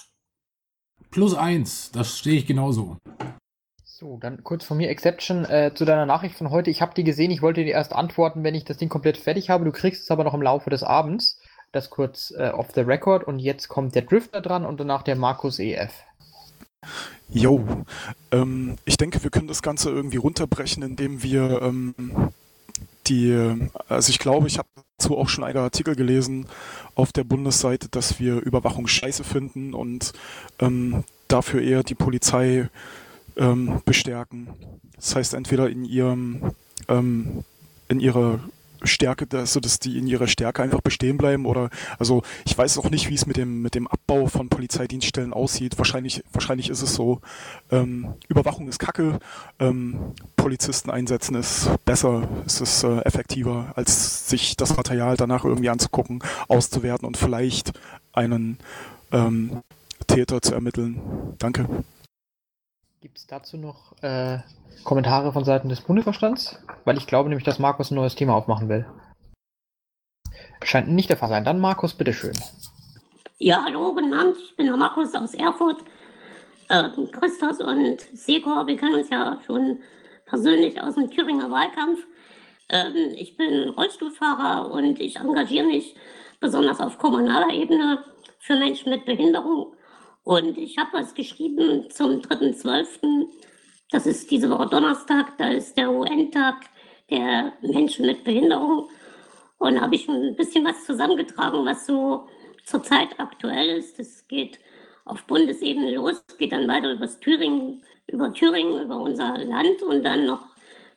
Plus eins, das stehe ich genauso. So, dann kurz von mir Exception äh, zu deiner Nachricht von heute. Ich habe die gesehen, ich wollte dir erst antworten, wenn ich das Ding komplett fertig habe. Du kriegst es aber noch im Laufe des Abends. Das kurz äh, off the record. Und jetzt kommt der Drifter dran und danach der Markus EF. Jo, ähm, ich denke, wir können das Ganze irgendwie runterbrechen, indem wir ähm, die, also ich glaube, ich habe dazu auch schon einige Artikel gelesen auf der Bundesseite, dass wir Überwachung scheiße finden und ähm, dafür eher die Polizei ähm, bestärken. Das heißt, entweder in ihrem ähm, in ihrer Stärke, dass, so dass die in ihrer Stärke einfach bestehen bleiben oder also ich weiß auch nicht, wie es mit dem mit dem Abbau von Polizeidienststellen aussieht. Wahrscheinlich wahrscheinlich ist es so. Ähm, Überwachung ist Kacke, ähm, Polizisten einsetzen ist besser, ist es äh, effektiver, als sich das Material danach irgendwie anzugucken, auszuwerten und vielleicht einen ähm, Täter zu ermitteln. Danke. Gibt es dazu noch äh, Kommentare von Seiten des Bundesvorstands? Weil ich glaube nämlich, dass Markus ein neues Thema aufmachen will. Scheint nicht der Fall sein. Dann Markus, bitteschön. Ja, hallo, guten Abend. Ich bin der Markus aus Erfurt. Ähm, Christos und Segor, wir kennen uns ja schon persönlich aus dem Thüringer Wahlkampf. Ähm, ich bin Rollstuhlfahrer und ich engagiere mich besonders auf kommunaler Ebene für Menschen mit Behinderung und ich habe was geschrieben zum 3.12. Das ist diese Woche Donnerstag, da ist der UN-Tag der Menschen mit Behinderung. Und habe ich ein bisschen was zusammengetragen, was so zurzeit aktuell ist. Das geht auf Bundesebene los, geht dann weiter über Thüringen, über Thüringen, über unser Land und dann noch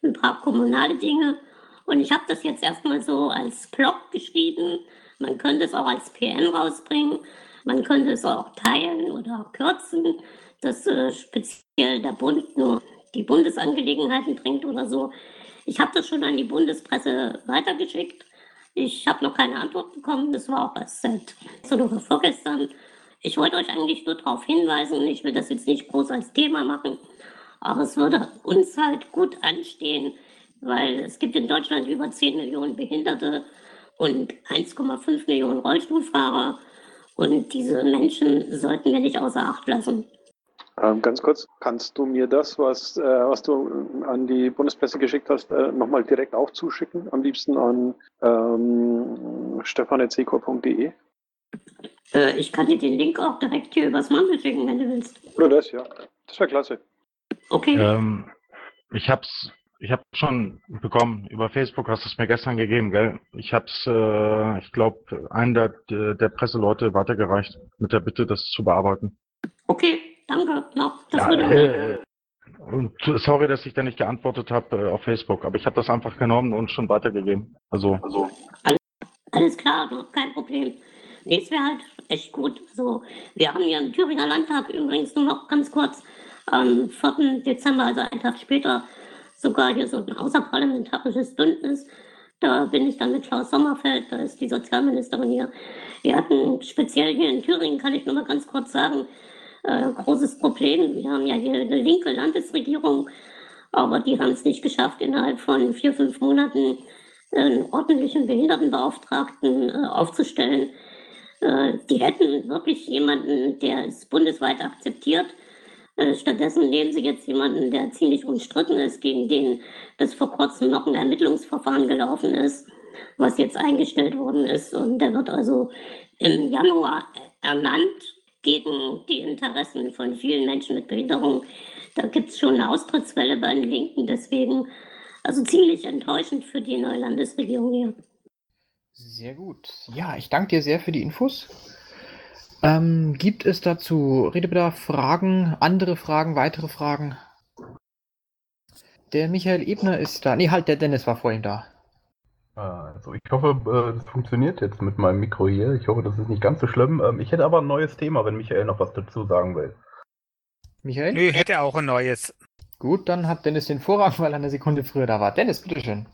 ein paar kommunale Dinge. Und ich habe das jetzt erstmal so als Blog geschrieben. Man könnte es auch als PN rausbringen. Man könnte es auch teilen oder kürzen, dass äh, speziell der Bund nur die Bundesangelegenheiten bringt oder so. Ich habe das schon an die Bundespresse weitergeschickt. Ich habe noch keine Antwort bekommen. Das war auch erst seit so oder vorgestern. Ich wollte euch eigentlich nur darauf hinweisen, ich will das jetzt nicht groß als Thema machen, aber es würde uns halt gut anstehen, weil es gibt in Deutschland über 10 Millionen Behinderte und 1,5 Millionen Rollstuhlfahrer. Und diese Menschen sollten wir nicht außer Acht lassen. Ähm, ganz kurz, kannst du mir das, was, äh, was du an die Bundespresse geschickt hast, äh, nochmal direkt auch zuschicken? Am liebsten an ähm, stefan.secor.de? Äh, ich kann dir den Link auch direkt hier übers Mandel schicken, wenn du willst. Oder das, ja. Das wäre klasse. Okay. Ähm, ich hab's, ich hab schon bekommen. Über Facebook hast du es mir gestern gegeben, gell? Ich hab's, äh, ich glaube, einen der, der Presseleute weitergereicht mit der Bitte, das zu bearbeiten. Okay, danke. Noch, das Ja, würde äh, und sorry, dass ich da nicht geantwortet habe äh, auf Facebook, aber ich habe das einfach genommen und schon weitergegeben. Also, also Alles klar, doch, kein Problem. Nee, es wäre halt echt gut. So, wir haben hier im Thüringer Landtag übrigens nur noch ganz kurz am 4. Dezember, also einen Tag später, sogar hier so ein außerparlamentarisches Bündnis. Da bin ich dann mit Klaus Sommerfeld, da ist die Sozialministerin hier. Wir hatten speziell hier in Thüringen, kann ich nur mal ganz kurz sagen, äh, großes Problem. Wir haben ja hier eine linke Landesregierung, aber die haben es nicht geschafft, innerhalb von vier, fünf Monaten einen ordentlichen Behindertenbeauftragten äh, aufzustellen. Äh, die hätten wirklich jemanden, der es bundesweit akzeptiert. Äh, stattdessen nehmen sie jetzt jemanden, der ziemlich umstritten ist, gegen den bis vor kurzem noch ein Ermittlungsverfahren gelaufen ist, was jetzt eingestellt worden ist. Und der wird also im Januar ernannt gegen die Interessen von vielen Menschen mit Behinderung. Da gibt es schon eine Austrittswelle bei den Linken. Deswegen, also ziemlich enttäuschend für die neue Landesregierung hier. Sehr gut. Ja, ich danke dir sehr für die Infos. Ähm, gibt es dazu Redebedarf, Fragen, andere Fragen, weitere Fragen? Der Michael Ebner ist da. Nee, halt, der Dennis war vorhin da. Also ich hoffe, es funktioniert jetzt mit meinem Mikro hier. Ich hoffe, das ist nicht ganz so schlimm. Ähm, Ich hätte aber ein neues Thema, wenn Michael noch was dazu sagen will. Michael? Nö, hätte auch ein neues. Gut, dann hat Dennis den Vorrang, weil er eine Sekunde früher da war. Dennis, bitteschön.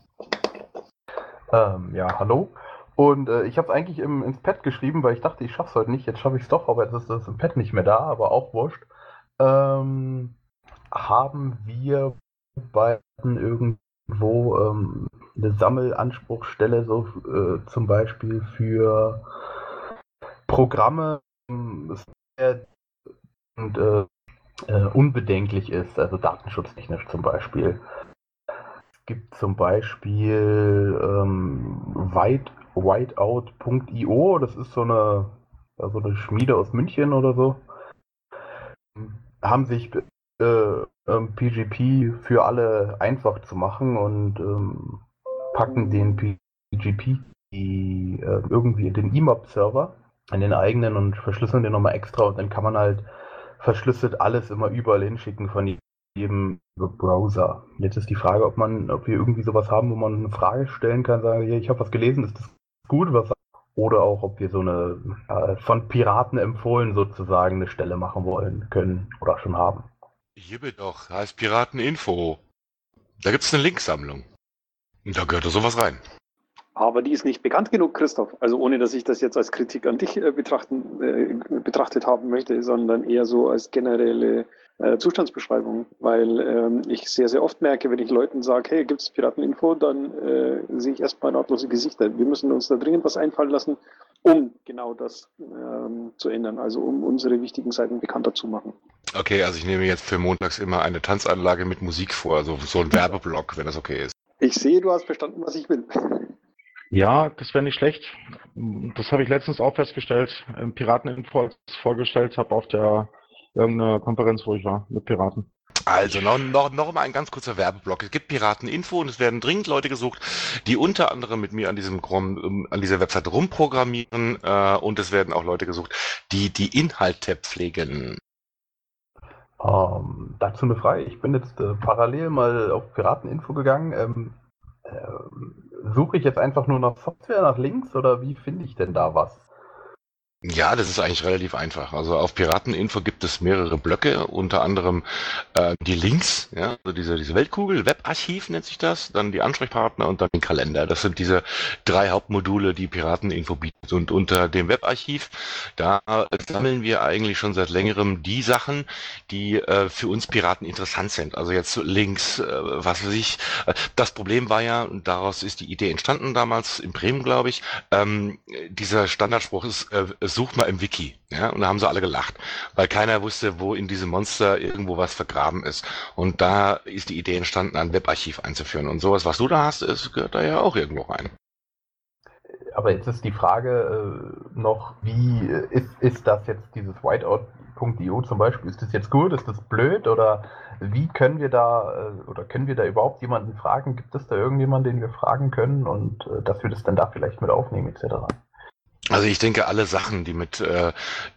Ähm, ja, hallo. Und äh, ich habe es eigentlich im, ins Pad geschrieben, weil ich dachte, ich schaff's heute nicht. Jetzt schaffe ich es doch, aber jetzt ist das im Pad nicht mehr da, aber auch wurscht. Ähm, haben wir beiden irgendwo ähm, eine Sammelanspruchsstelle, so äh, zum Beispiel für Programme ähm, und äh, äh, unbedenklich ist, also datenschutztechnisch zum Beispiel. Es gibt zum Beispiel ähm, White, Whiteout.io, das ist so eine, so eine Schmiede aus München oder so. Haben sich äh, ähm, PGP für alle einfach zu machen und ähm, packen den PGP die, äh, irgendwie in den EMAP-Server, in den eigenen und verschlüsseln den nochmal extra und dann kann man halt verschlüsselt alles immer überall hinschicken von jedem Browser. Jetzt ist die Frage, ob man, ob wir irgendwie sowas haben, wo man eine Frage stellen kann, sagen, hier, ich habe was gelesen, ist das gut, was oder auch, ob wir so eine äh, von Piraten empfohlen sozusagen eine Stelle machen wollen, können oder schon haben. Hier bitte doch, heißt Pirateninfo. Da gibt's eine Linksammlung. Und da gehört da sowas rein. Aber die ist nicht bekannt genug, Christoph. Also ohne, dass ich das jetzt als Kritik an dich äh, betrachten, äh, betrachtet haben möchte, sondern eher so als generelle äh, Zustandsbeschreibung. Weil ähm, ich sehr, sehr oft merke, wenn ich Leuten sage, hey, gibt es Pirateninfo, dann äh, sehe ich erstmal lautlose Gesichter. Wir müssen uns da dringend was einfallen lassen, um genau das ähm, zu ändern. Also um unsere wichtigen Seiten bekannter zu machen. Okay, also ich nehme jetzt für montags immer eine Tanzanlage mit Musik vor, also so ein Werbeblock, wenn das okay ist. Ich sehe, du hast verstanden, was ich will. Ja, das wäre nicht schlecht. Das habe ich letztens auch festgestellt. Im Pirateninfo vorgestellt habe auf der irgendeiner Konferenz, wo ich war, mit Piraten. Also noch, noch, noch mal ein ganz kurzer Werbeblock. Es gibt Pirateninfo und es werden dringend Leute gesucht, die unter anderem mit mir an diesem Grom, ähm, an dieser Website rumprogrammieren äh, und es werden auch Leute gesucht, die die Inhalte pflegen. Ähm, dazu eine Frage. Ich bin jetzt äh, parallel mal auf Pirateninfo gegangen. Ähm, ähm, suche ich jetzt einfach nur nach Software, nach Links oder wie finde ich denn da was? Ja, das ist eigentlich relativ einfach. Also auf Pirateninfo gibt es mehrere Blöcke, unter anderem äh, die Links, ja, also diese, diese Weltkugel, Webarchiv nennt sich das, dann die Ansprechpartner und dann den Kalender. Das sind diese drei Hauptmodule, die Pirateninfo bietet. Und unter dem Webarchiv, da sammeln wir eigentlich schon seit längerem die Sachen, die äh, für uns Piraten interessant sind. Also jetzt Links, äh, was weiß ich. Das Problem war ja, und daraus ist die Idee entstanden damals in Bremen, glaube ich, ähm, dieser Standardspruch ist, äh, such mal im Wiki. Ja, und da haben sie alle gelacht, weil keiner wusste, wo in diesem Monster irgendwo was vergraben ist. Und da ist die Idee entstanden, ein Webarchiv einzuführen. Und sowas, was du da hast, ist, gehört da ja auch irgendwo rein. Aber jetzt ist die Frage äh, noch, wie äh, ist, ist das jetzt dieses Whiteout.io zum Beispiel? Ist das jetzt gut? Ist das blöd? Oder wie können wir da äh, oder können wir da überhaupt jemanden fragen? Gibt es da irgendjemanden, den wir fragen können und äh, dass wir das dann da vielleicht mit aufnehmen etc.? Also ich denke, alle Sachen, die mit, äh,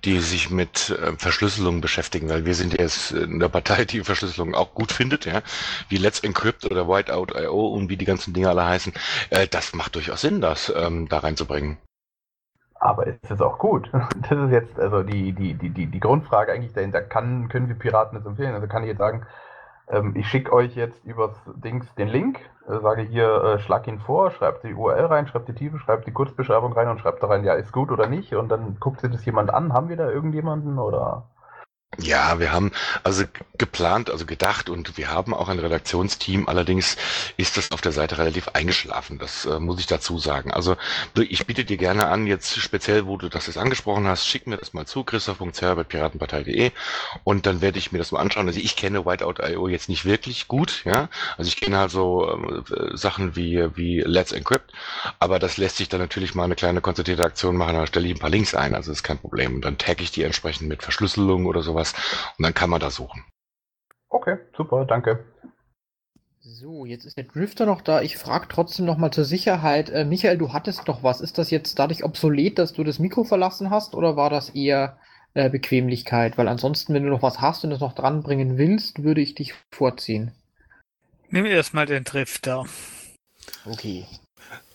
die sich mit äh, Verschlüsselung beschäftigen, weil wir sind jetzt in der Partei, die Verschlüsselung auch gut findet, ja, wie Let's Encrypt oder Whiteout.io und wie die ganzen Dinge alle heißen, äh, das macht durchaus Sinn, das ähm, da reinzubringen. Aber ist es auch gut? Das ist jetzt also die, die, die, die, Grundfrage eigentlich dahinter. Kann, können wir Piraten das empfehlen? Also kann ich jetzt sagen, ähm, ich schicke euch jetzt übers Dings den Link, sage hier, äh, schlag ihn vor, schreibt die URL rein, schreibt die Tiefe, schreibt die Kurzbeschreibung rein und schreibt da rein, ja, ist gut oder nicht. Und dann guckt sich das jemand an. Haben wir da irgendjemanden oder? Ja, wir haben also geplant, also gedacht und wir haben auch ein Redaktionsteam. Allerdings ist das auf der Seite relativ eingeschlafen. Das äh, muss ich dazu sagen. Also ich biete dir gerne an, jetzt speziell, wo du das jetzt angesprochen hast, schick mir das mal zu, christoph.piratenpartei.de und dann werde ich mir das mal anschauen. Also ich kenne Whiteout.io jetzt nicht wirklich gut, ja. Also ich kenne halt so äh, Sachen wie, wie Let's Encrypt, aber das lässt sich dann natürlich mal eine kleine konzentrierte Aktion machen, da stelle ich ein paar Links ein, also ist kein Problem. Und dann tagge ich die entsprechend mit Verschlüsselung oder sowas sowas. Und dann kann man da suchen. Okay, super, danke. So, jetzt ist der Drifter noch da. Ich frage trotzdem noch mal zur Sicherheit. Äh, Michael, du hattest doch was. Ist das jetzt dadurch obsolet, dass du das Mikro verlassen hast oder war das eher äh, Bequemlichkeit? Weil ansonsten, wenn du noch was hast und es noch dranbringen willst, würde ich dich vorziehen. Nimm erstmal den Drifter. Okay.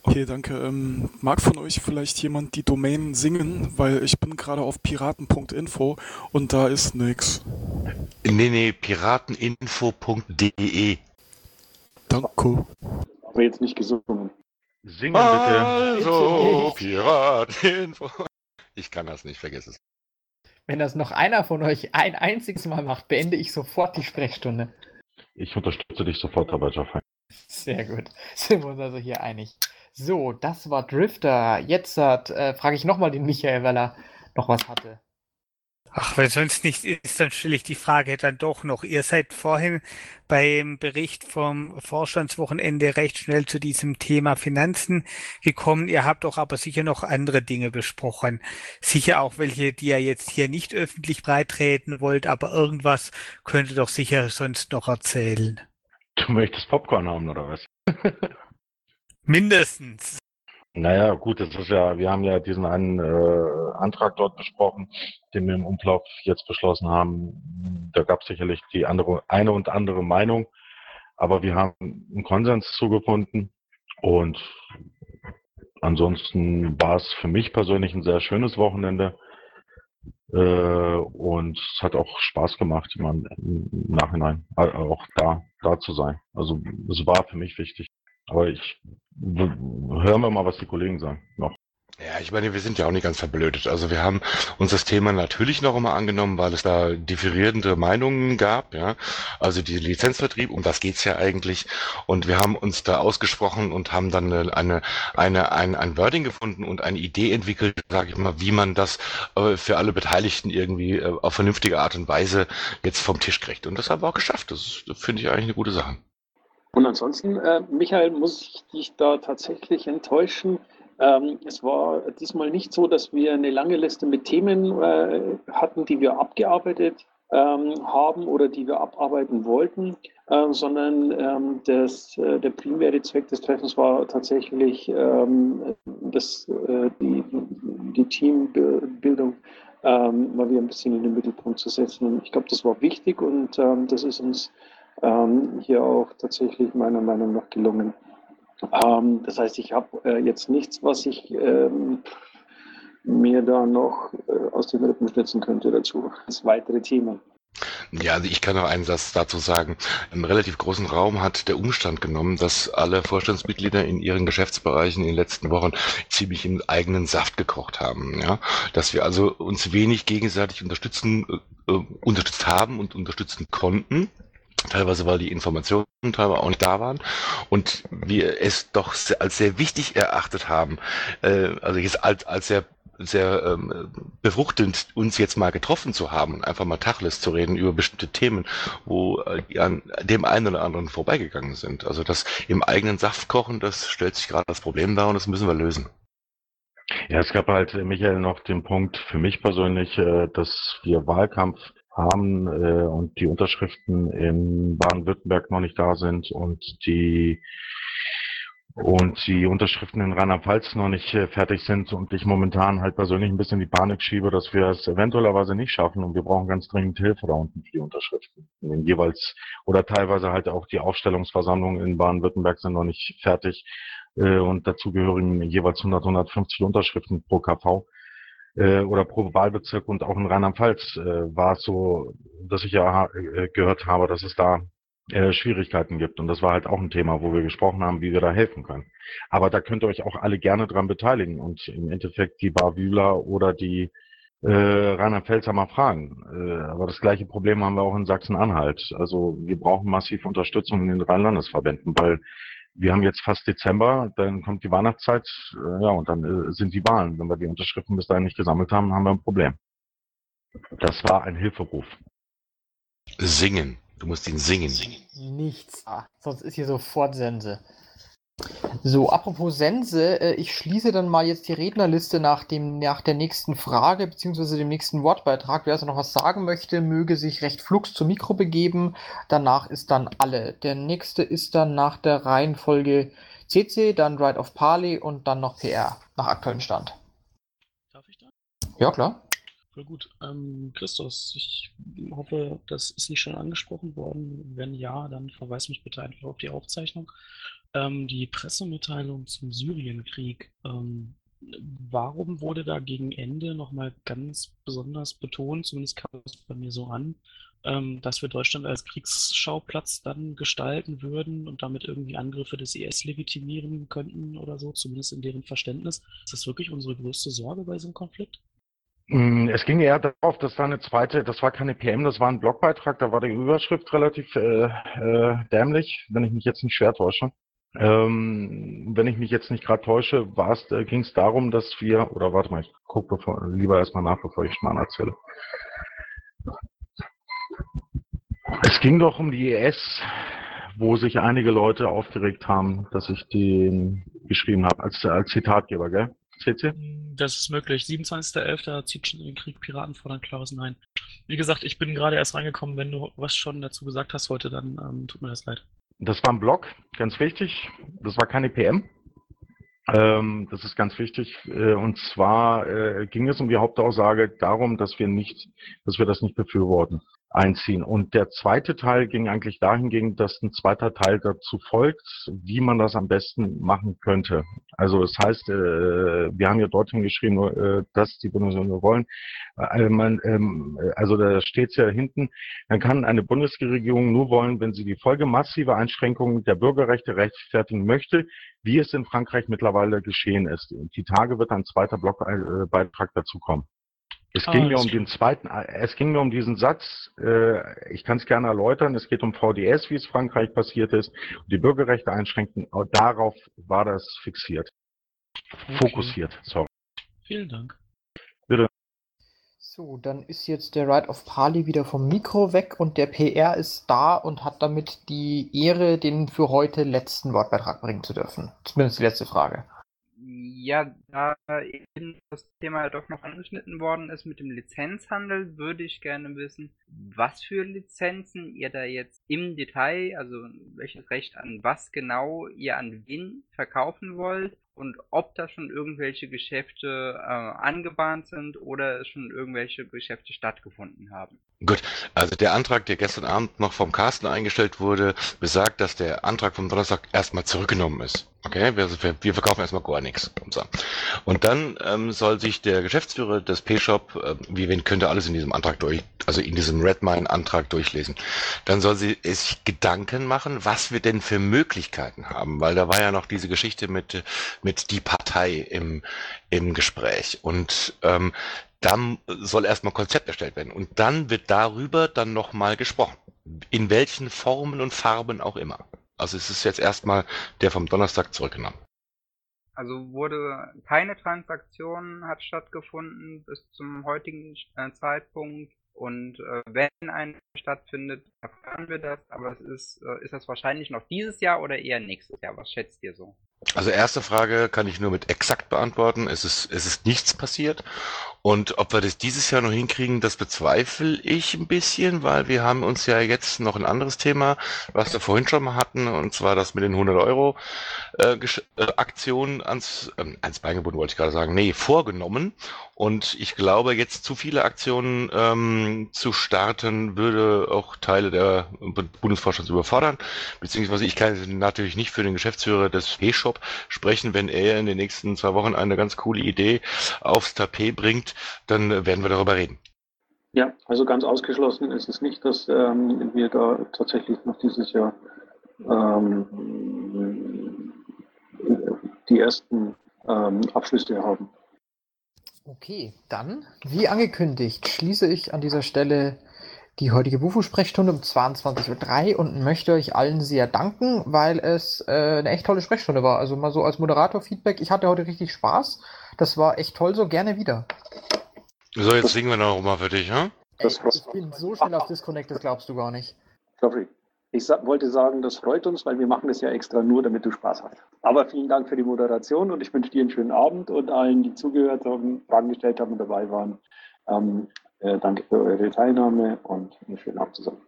Okay, danke. Ähm, mag von euch vielleicht jemand die Domain singen? Weil ich bin gerade auf piraten.info und da ist nix. Nee, nee, pirateninfo.de. Danke. Aber jetzt nicht gesungen. Singen bitte. Also, Pirateninfo. Ich kann das nicht, vergiss es. Wenn das noch einer von euch ein einziges Mal macht, beende ich sofort die Sprechstunde. Ich unterstütze dich sofort dabei, Jaffe. Sehr gut. Sind wir uns also hier einig. So, das war Drifter. Jetzt äh, frage ich nochmal den Michael, weil er noch was hatte. Ach, wenn sonst nicht ist, dann stelle ich die Frage dann doch noch. Ihr seid vorhin beim Bericht vom Vorstandswochenende recht schnell zu diesem Thema Finanzen gekommen. Ihr habt doch aber sicher noch andere Dinge besprochen. Sicher auch welche, die ihr jetzt hier nicht öffentlich breitreten wollt, aber irgendwas könnt ihr doch sicher sonst noch erzählen. Du möchtest Popcorn haben, oder was? Mindestens. Naja, gut, das ist ja, wir haben ja diesen einen äh, Antrag dort besprochen, den wir im Umlauf jetzt beschlossen haben. Da gab es sicherlich die andere, eine und andere Meinung, aber wir haben einen Konsens zugefunden und ansonsten war es für mich persönlich ein sehr schönes Wochenende äh, und es hat auch Spaß gemacht, im Nachhinein äh, auch da, da zu sein. Also es war für mich wichtig. Aber ich hören wir mal, was die Kollegen sagen. Noch. Ja, ich meine, wir sind ja auch nicht ganz verblödet. Also wir haben uns das Thema natürlich noch einmal angenommen, weil es da differierende Meinungen gab, ja. Also die Lizenzvertrieb, um das geht's ja eigentlich. Und wir haben uns da ausgesprochen und haben dann eine, eine, eine ein, ein Wording gefunden und eine Idee entwickelt, sage ich mal, wie man das äh, für alle Beteiligten irgendwie äh, auf vernünftige Art und Weise jetzt vom Tisch kriegt. Und das haben wir auch geschafft. Das, das finde ich eigentlich eine gute Sache. Und ansonsten, äh, Michael, muss ich dich da tatsächlich enttäuschen. Ähm, es war diesmal nicht so, dass wir eine lange Liste mit Themen äh, hatten, die wir abgearbeitet ähm, haben oder die wir abarbeiten wollten, äh, sondern ähm, das, äh, der primäre Zweck des Treffens war tatsächlich ähm, das, äh, die, die Teambildung ähm, mal wieder ein bisschen in den Mittelpunkt zu setzen. Ich glaube, das war wichtig und ähm, das ist uns ähm, hier auch tatsächlich meiner Meinung nach gelungen. Ähm, das heißt, ich habe äh, jetzt nichts, was ich ähm, mir da noch äh, aus den Rippen schnitzen könnte dazu. Das weitere Thema. Ja, also ich kann noch einen Satz dazu sagen. Einen relativ großen Raum hat der Umstand genommen, dass alle Vorstandsmitglieder in ihren Geschäftsbereichen in den letzten Wochen ziemlich im eigenen Saft gekocht haben. Ja, dass wir also uns wenig gegenseitig unterstützen, äh, unterstützt haben und unterstützen konnten. Teilweise, weil die Informationen teilweise auch nicht da waren und wir es doch als sehr wichtig erachtet haben, äh, also jetzt als, als sehr sehr ähm, befruchtend, uns jetzt mal getroffen zu haben und einfach mal Tacheles zu reden über bestimmte Themen, wo äh, an dem einen oder anderen vorbeigegangen sind. Also das im eigenen Saft kochen, das stellt sich gerade das Problem dar und das müssen wir lösen. Ja, es gab halt, äh, Michael, noch den Punkt für mich persönlich, äh, dass wir Wahlkampf haben äh, und die Unterschriften in Baden-Württemberg noch nicht da sind und die und die Unterschriften in Rheinland-Pfalz noch nicht äh, fertig sind und ich momentan halt persönlich ein bisschen die Panik schiebe, dass wir es eventuellerweise nicht schaffen und wir brauchen ganz dringend Hilfe da unten für die Unterschriften. In jeweils oder teilweise halt auch die Aufstellungsversammlungen in Baden-Württemberg sind noch nicht fertig äh, und dazu gehören jeweils 100, 150 Unterschriften pro KV äh, oder pro Wahlbezirk und auch in Rheinland-Pfalz äh, war es so, dass ich ja äh, gehört habe, dass es da äh, Schwierigkeiten gibt. Und das war halt auch ein Thema, wo wir gesprochen haben, wie wir da helfen können. Aber da könnt ihr euch auch alle gerne dran beteiligen und im Endeffekt die Barwühler oder die äh, Rheinland-Pfälzer mal fragen. Äh, aber das gleiche Problem haben wir auch in Sachsen-Anhalt. Also wir brauchen massiv Unterstützung in den Rheinlandesverbänden, weil wir haben jetzt fast Dezember, dann kommt die Weihnachtszeit, äh, ja, und dann äh, sind die Wahlen. Wenn wir die Unterschriften bis dahin nicht gesammelt haben, haben wir ein Problem. Das war ein Hilferuf. Singen. Du musst ihn singen. Nichts. Ah, sonst ist hier sofort Sense. So, apropos Sense, äh, ich schließe dann mal jetzt die Rednerliste nach, dem, nach der nächsten Frage bzw. dem nächsten Wortbeitrag. Wer also noch was sagen möchte, möge sich recht flugs zum Mikro begeben. Danach ist dann alle. Der nächste ist dann nach der Reihenfolge CC, dann Right of Parley und dann noch PR nach aktuellem Stand. Darf ich da? Ja, klar. Voll gut. Ähm, Christos, ich hoffe, das ist nicht schon angesprochen worden. Wenn ja, dann verweis mich bitte einfach auf die Aufzeichnung. Ähm, die Pressemitteilung zum Syrienkrieg. Ähm, warum wurde da gegen Ende nochmal ganz besonders betont, zumindest kam es bei mir so an, ähm, dass wir Deutschland als Kriegsschauplatz dann gestalten würden und damit irgendwie Angriffe des IS legitimieren könnten oder so, zumindest in deren Verständnis. Ist das wirklich unsere größte Sorge bei so einem Konflikt? Mm, es ging eher darauf, dass da eine zweite, das war keine PM, das war ein Blogbeitrag, da war die Überschrift relativ äh, äh, dämlich, wenn ich mich jetzt nicht schwer täusche. Ähm, wenn ich mich jetzt nicht gerade täusche, äh, ging es darum, dass wir, oder warte mal, ich gucke lieber erstmal nach, bevor ich mal erzähle. Es ging doch um die ES, wo sich einige Leute aufgeregt haben, dass ich den geschrieben habe, als, als Zitatgeber, gell? CC? Das ist möglich. 27.11. zieht schon in den Krieg Piraten fordern klares Nein. Wie gesagt, ich bin gerade erst reingekommen. Wenn du was schon dazu gesagt hast heute, dann ähm, tut mir das leid. Das war ein Blog, ganz wichtig. Das war keine PM. Ähm, das ist ganz wichtig. Äh, und zwar äh, ging es um die Hauptaussage darum, dass wir nicht, dass wir das nicht befürworten einziehen. Und der zweite Teil ging eigentlich dahingehend, dass ein zweiter Teil dazu folgt, wie man das am besten machen könnte. Also das heißt, äh, wir haben ja dorthin geschrieben, äh, dass die Bundesregierung wollen. Äh, ähm, also da steht es ja hinten, dann kann eine Bundesregierung nur wollen, wenn sie die Folge massiver Einschränkungen der Bürgerrechte rechtfertigen möchte, wie es in Frankreich mittlerweile geschehen ist. Und die Tage wird ein zweiter Blogbeitrag dazu kommen. Es ging mir um den zweiten, es ging mir um diesen Satz, äh, ich kann es gerne erläutern, es geht um VDS, wie es Frankreich passiert ist, die Bürgerrechte einschränken, darauf war das fixiert. Okay. Fokussiert, sorry. Vielen Dank. Bitte. So, dann ist jetzt der Right of Parley wieder vom Mikro weg und der PR ist da und hat damit die Ehre, den für heute letzten Wortbeitrag bringen zu dürfen. Zumindest die letzte Frage. Ja, da eben das Thema doch noch angeschnitten worden ist mit dem Lizenzhandel, würde ich gerne wissen, was für Lizenzen ihr da jetzt im Detail, also welches Recht an was genau ihr an wen verkaufen wollt und ob da schon irgendwelche Geschäfte äh, angebahnt sind oder schon irgendwelche Geschäfte stattgefunden haben. Gut, also der Antrag, der gestern Abend noch vom Carsten eingestellt wurde, besagt, dass der Antrag vom Donnerstag erstmal zurückgenommen ist. Okay, wir, wir verkaufen erstmal gar nichts. Und dann ähm, soll sich der Geschäftsführer des P-Shop, äh, wie wen könnte alles in diesem Antrag durch, also in diesem Redmine-Antrag durchlesen. Dann soll sie sich Gedanken machen, was wir denn für Möglichkeiten haben, weil da war ja noch diese Geschichte mit mit die Partei im im Gespräch und ähm, dann soll erstmal Konzept erstellt werden und dann wird darüber dann nochmal gesprochen. In welchen Formen und Farben auch immer. Also es ist jetzt erstmal der vom Donnerstag zurückgenommen. Also wurde keine Transaktion hat stattgefunden bis zum heutigen äh, Zeitpunkt und äh, wenn eine stattfindet, erfahren wir das, aber es ist, äh, ist das wahrscheinlich noch dieses Jahr oder eher nächstes Jahr? Was schätzt ihr so? Also erste Frage kann ich nur mit exakt beantworten. Es ist, es ist nichts passiert. Und ob wir das dieses Jahr noch hinkriegen, das bezweifle ich ein bisschen, weil wir haben uns ja jetzt noch ein anderes Thema, was wir vorhin schon mal hatten, und zwar das mit den 100 Euro äh, äh, Aktion ans, äh, ans Bein gebunden, wollte ich gerade sagen, nee, vorgenommen. Und ich glaube, jetzt zu viele Aktionen ähm, zu starten, würde auch Teile der Bundesvorstands überfordern. Beziehungsweise ich kann natürlich nicht für den Geschäftsführer des E-Shop sprechen, wenn er in den nächsten zwei Wochen eine ganz coole Idee aufs Tapet bringt, dann werden wir darüber reden. Ja, also ganz ausgeschlossen ist es nicht, dass ähm, wir da tatsächlich noch dieses Jahr ähm, die ersten ähm, Abschlüsse haben. Okay, dann, wie angekündigt, schließe ich an dieser Stelle die heutige Bufo-Sprechstunde um 22.03 Uhr und möchte euch allen sehr danken, weil es äh, eine echt tolle Sprechstunde war. Also mal so als Moderator-Feedback, ich hatte heute richtig Spaß. Das war echt toll, so gerne wieder. So, jetzt singen wir noch mal für dich? Ey, ich bin so schnell auf Disconnect, das glaubst du gar nicht. Sorry. Ich sa wollte sagen, das freut uns, weil wir machen das ja extra nur, damit du Spaß hast. Aber vielen Dank für die Moderation und ich wünsche dir einen schönen Abend und allen, die zugehört haben, Fragen gestellt haben und dabei waren. Ähm, äh, danke für eure Teilnahme und einen schönen Abend zusammen.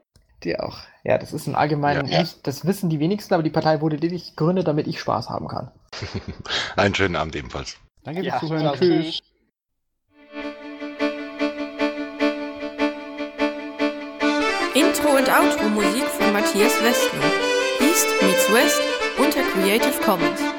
Dir auch. Ja, das ist ein allgemein, ja, ja. das wissen die wenigsten, aber die Partei wurde lediglich gegründet, damit ich Spaß haben kann. einen schönen Abend ebenfalls. Danke fürs ja, Zuhören. Tschüss. Intro und Outro Musik von Matthias Westner. East meets West unter Creative Commons.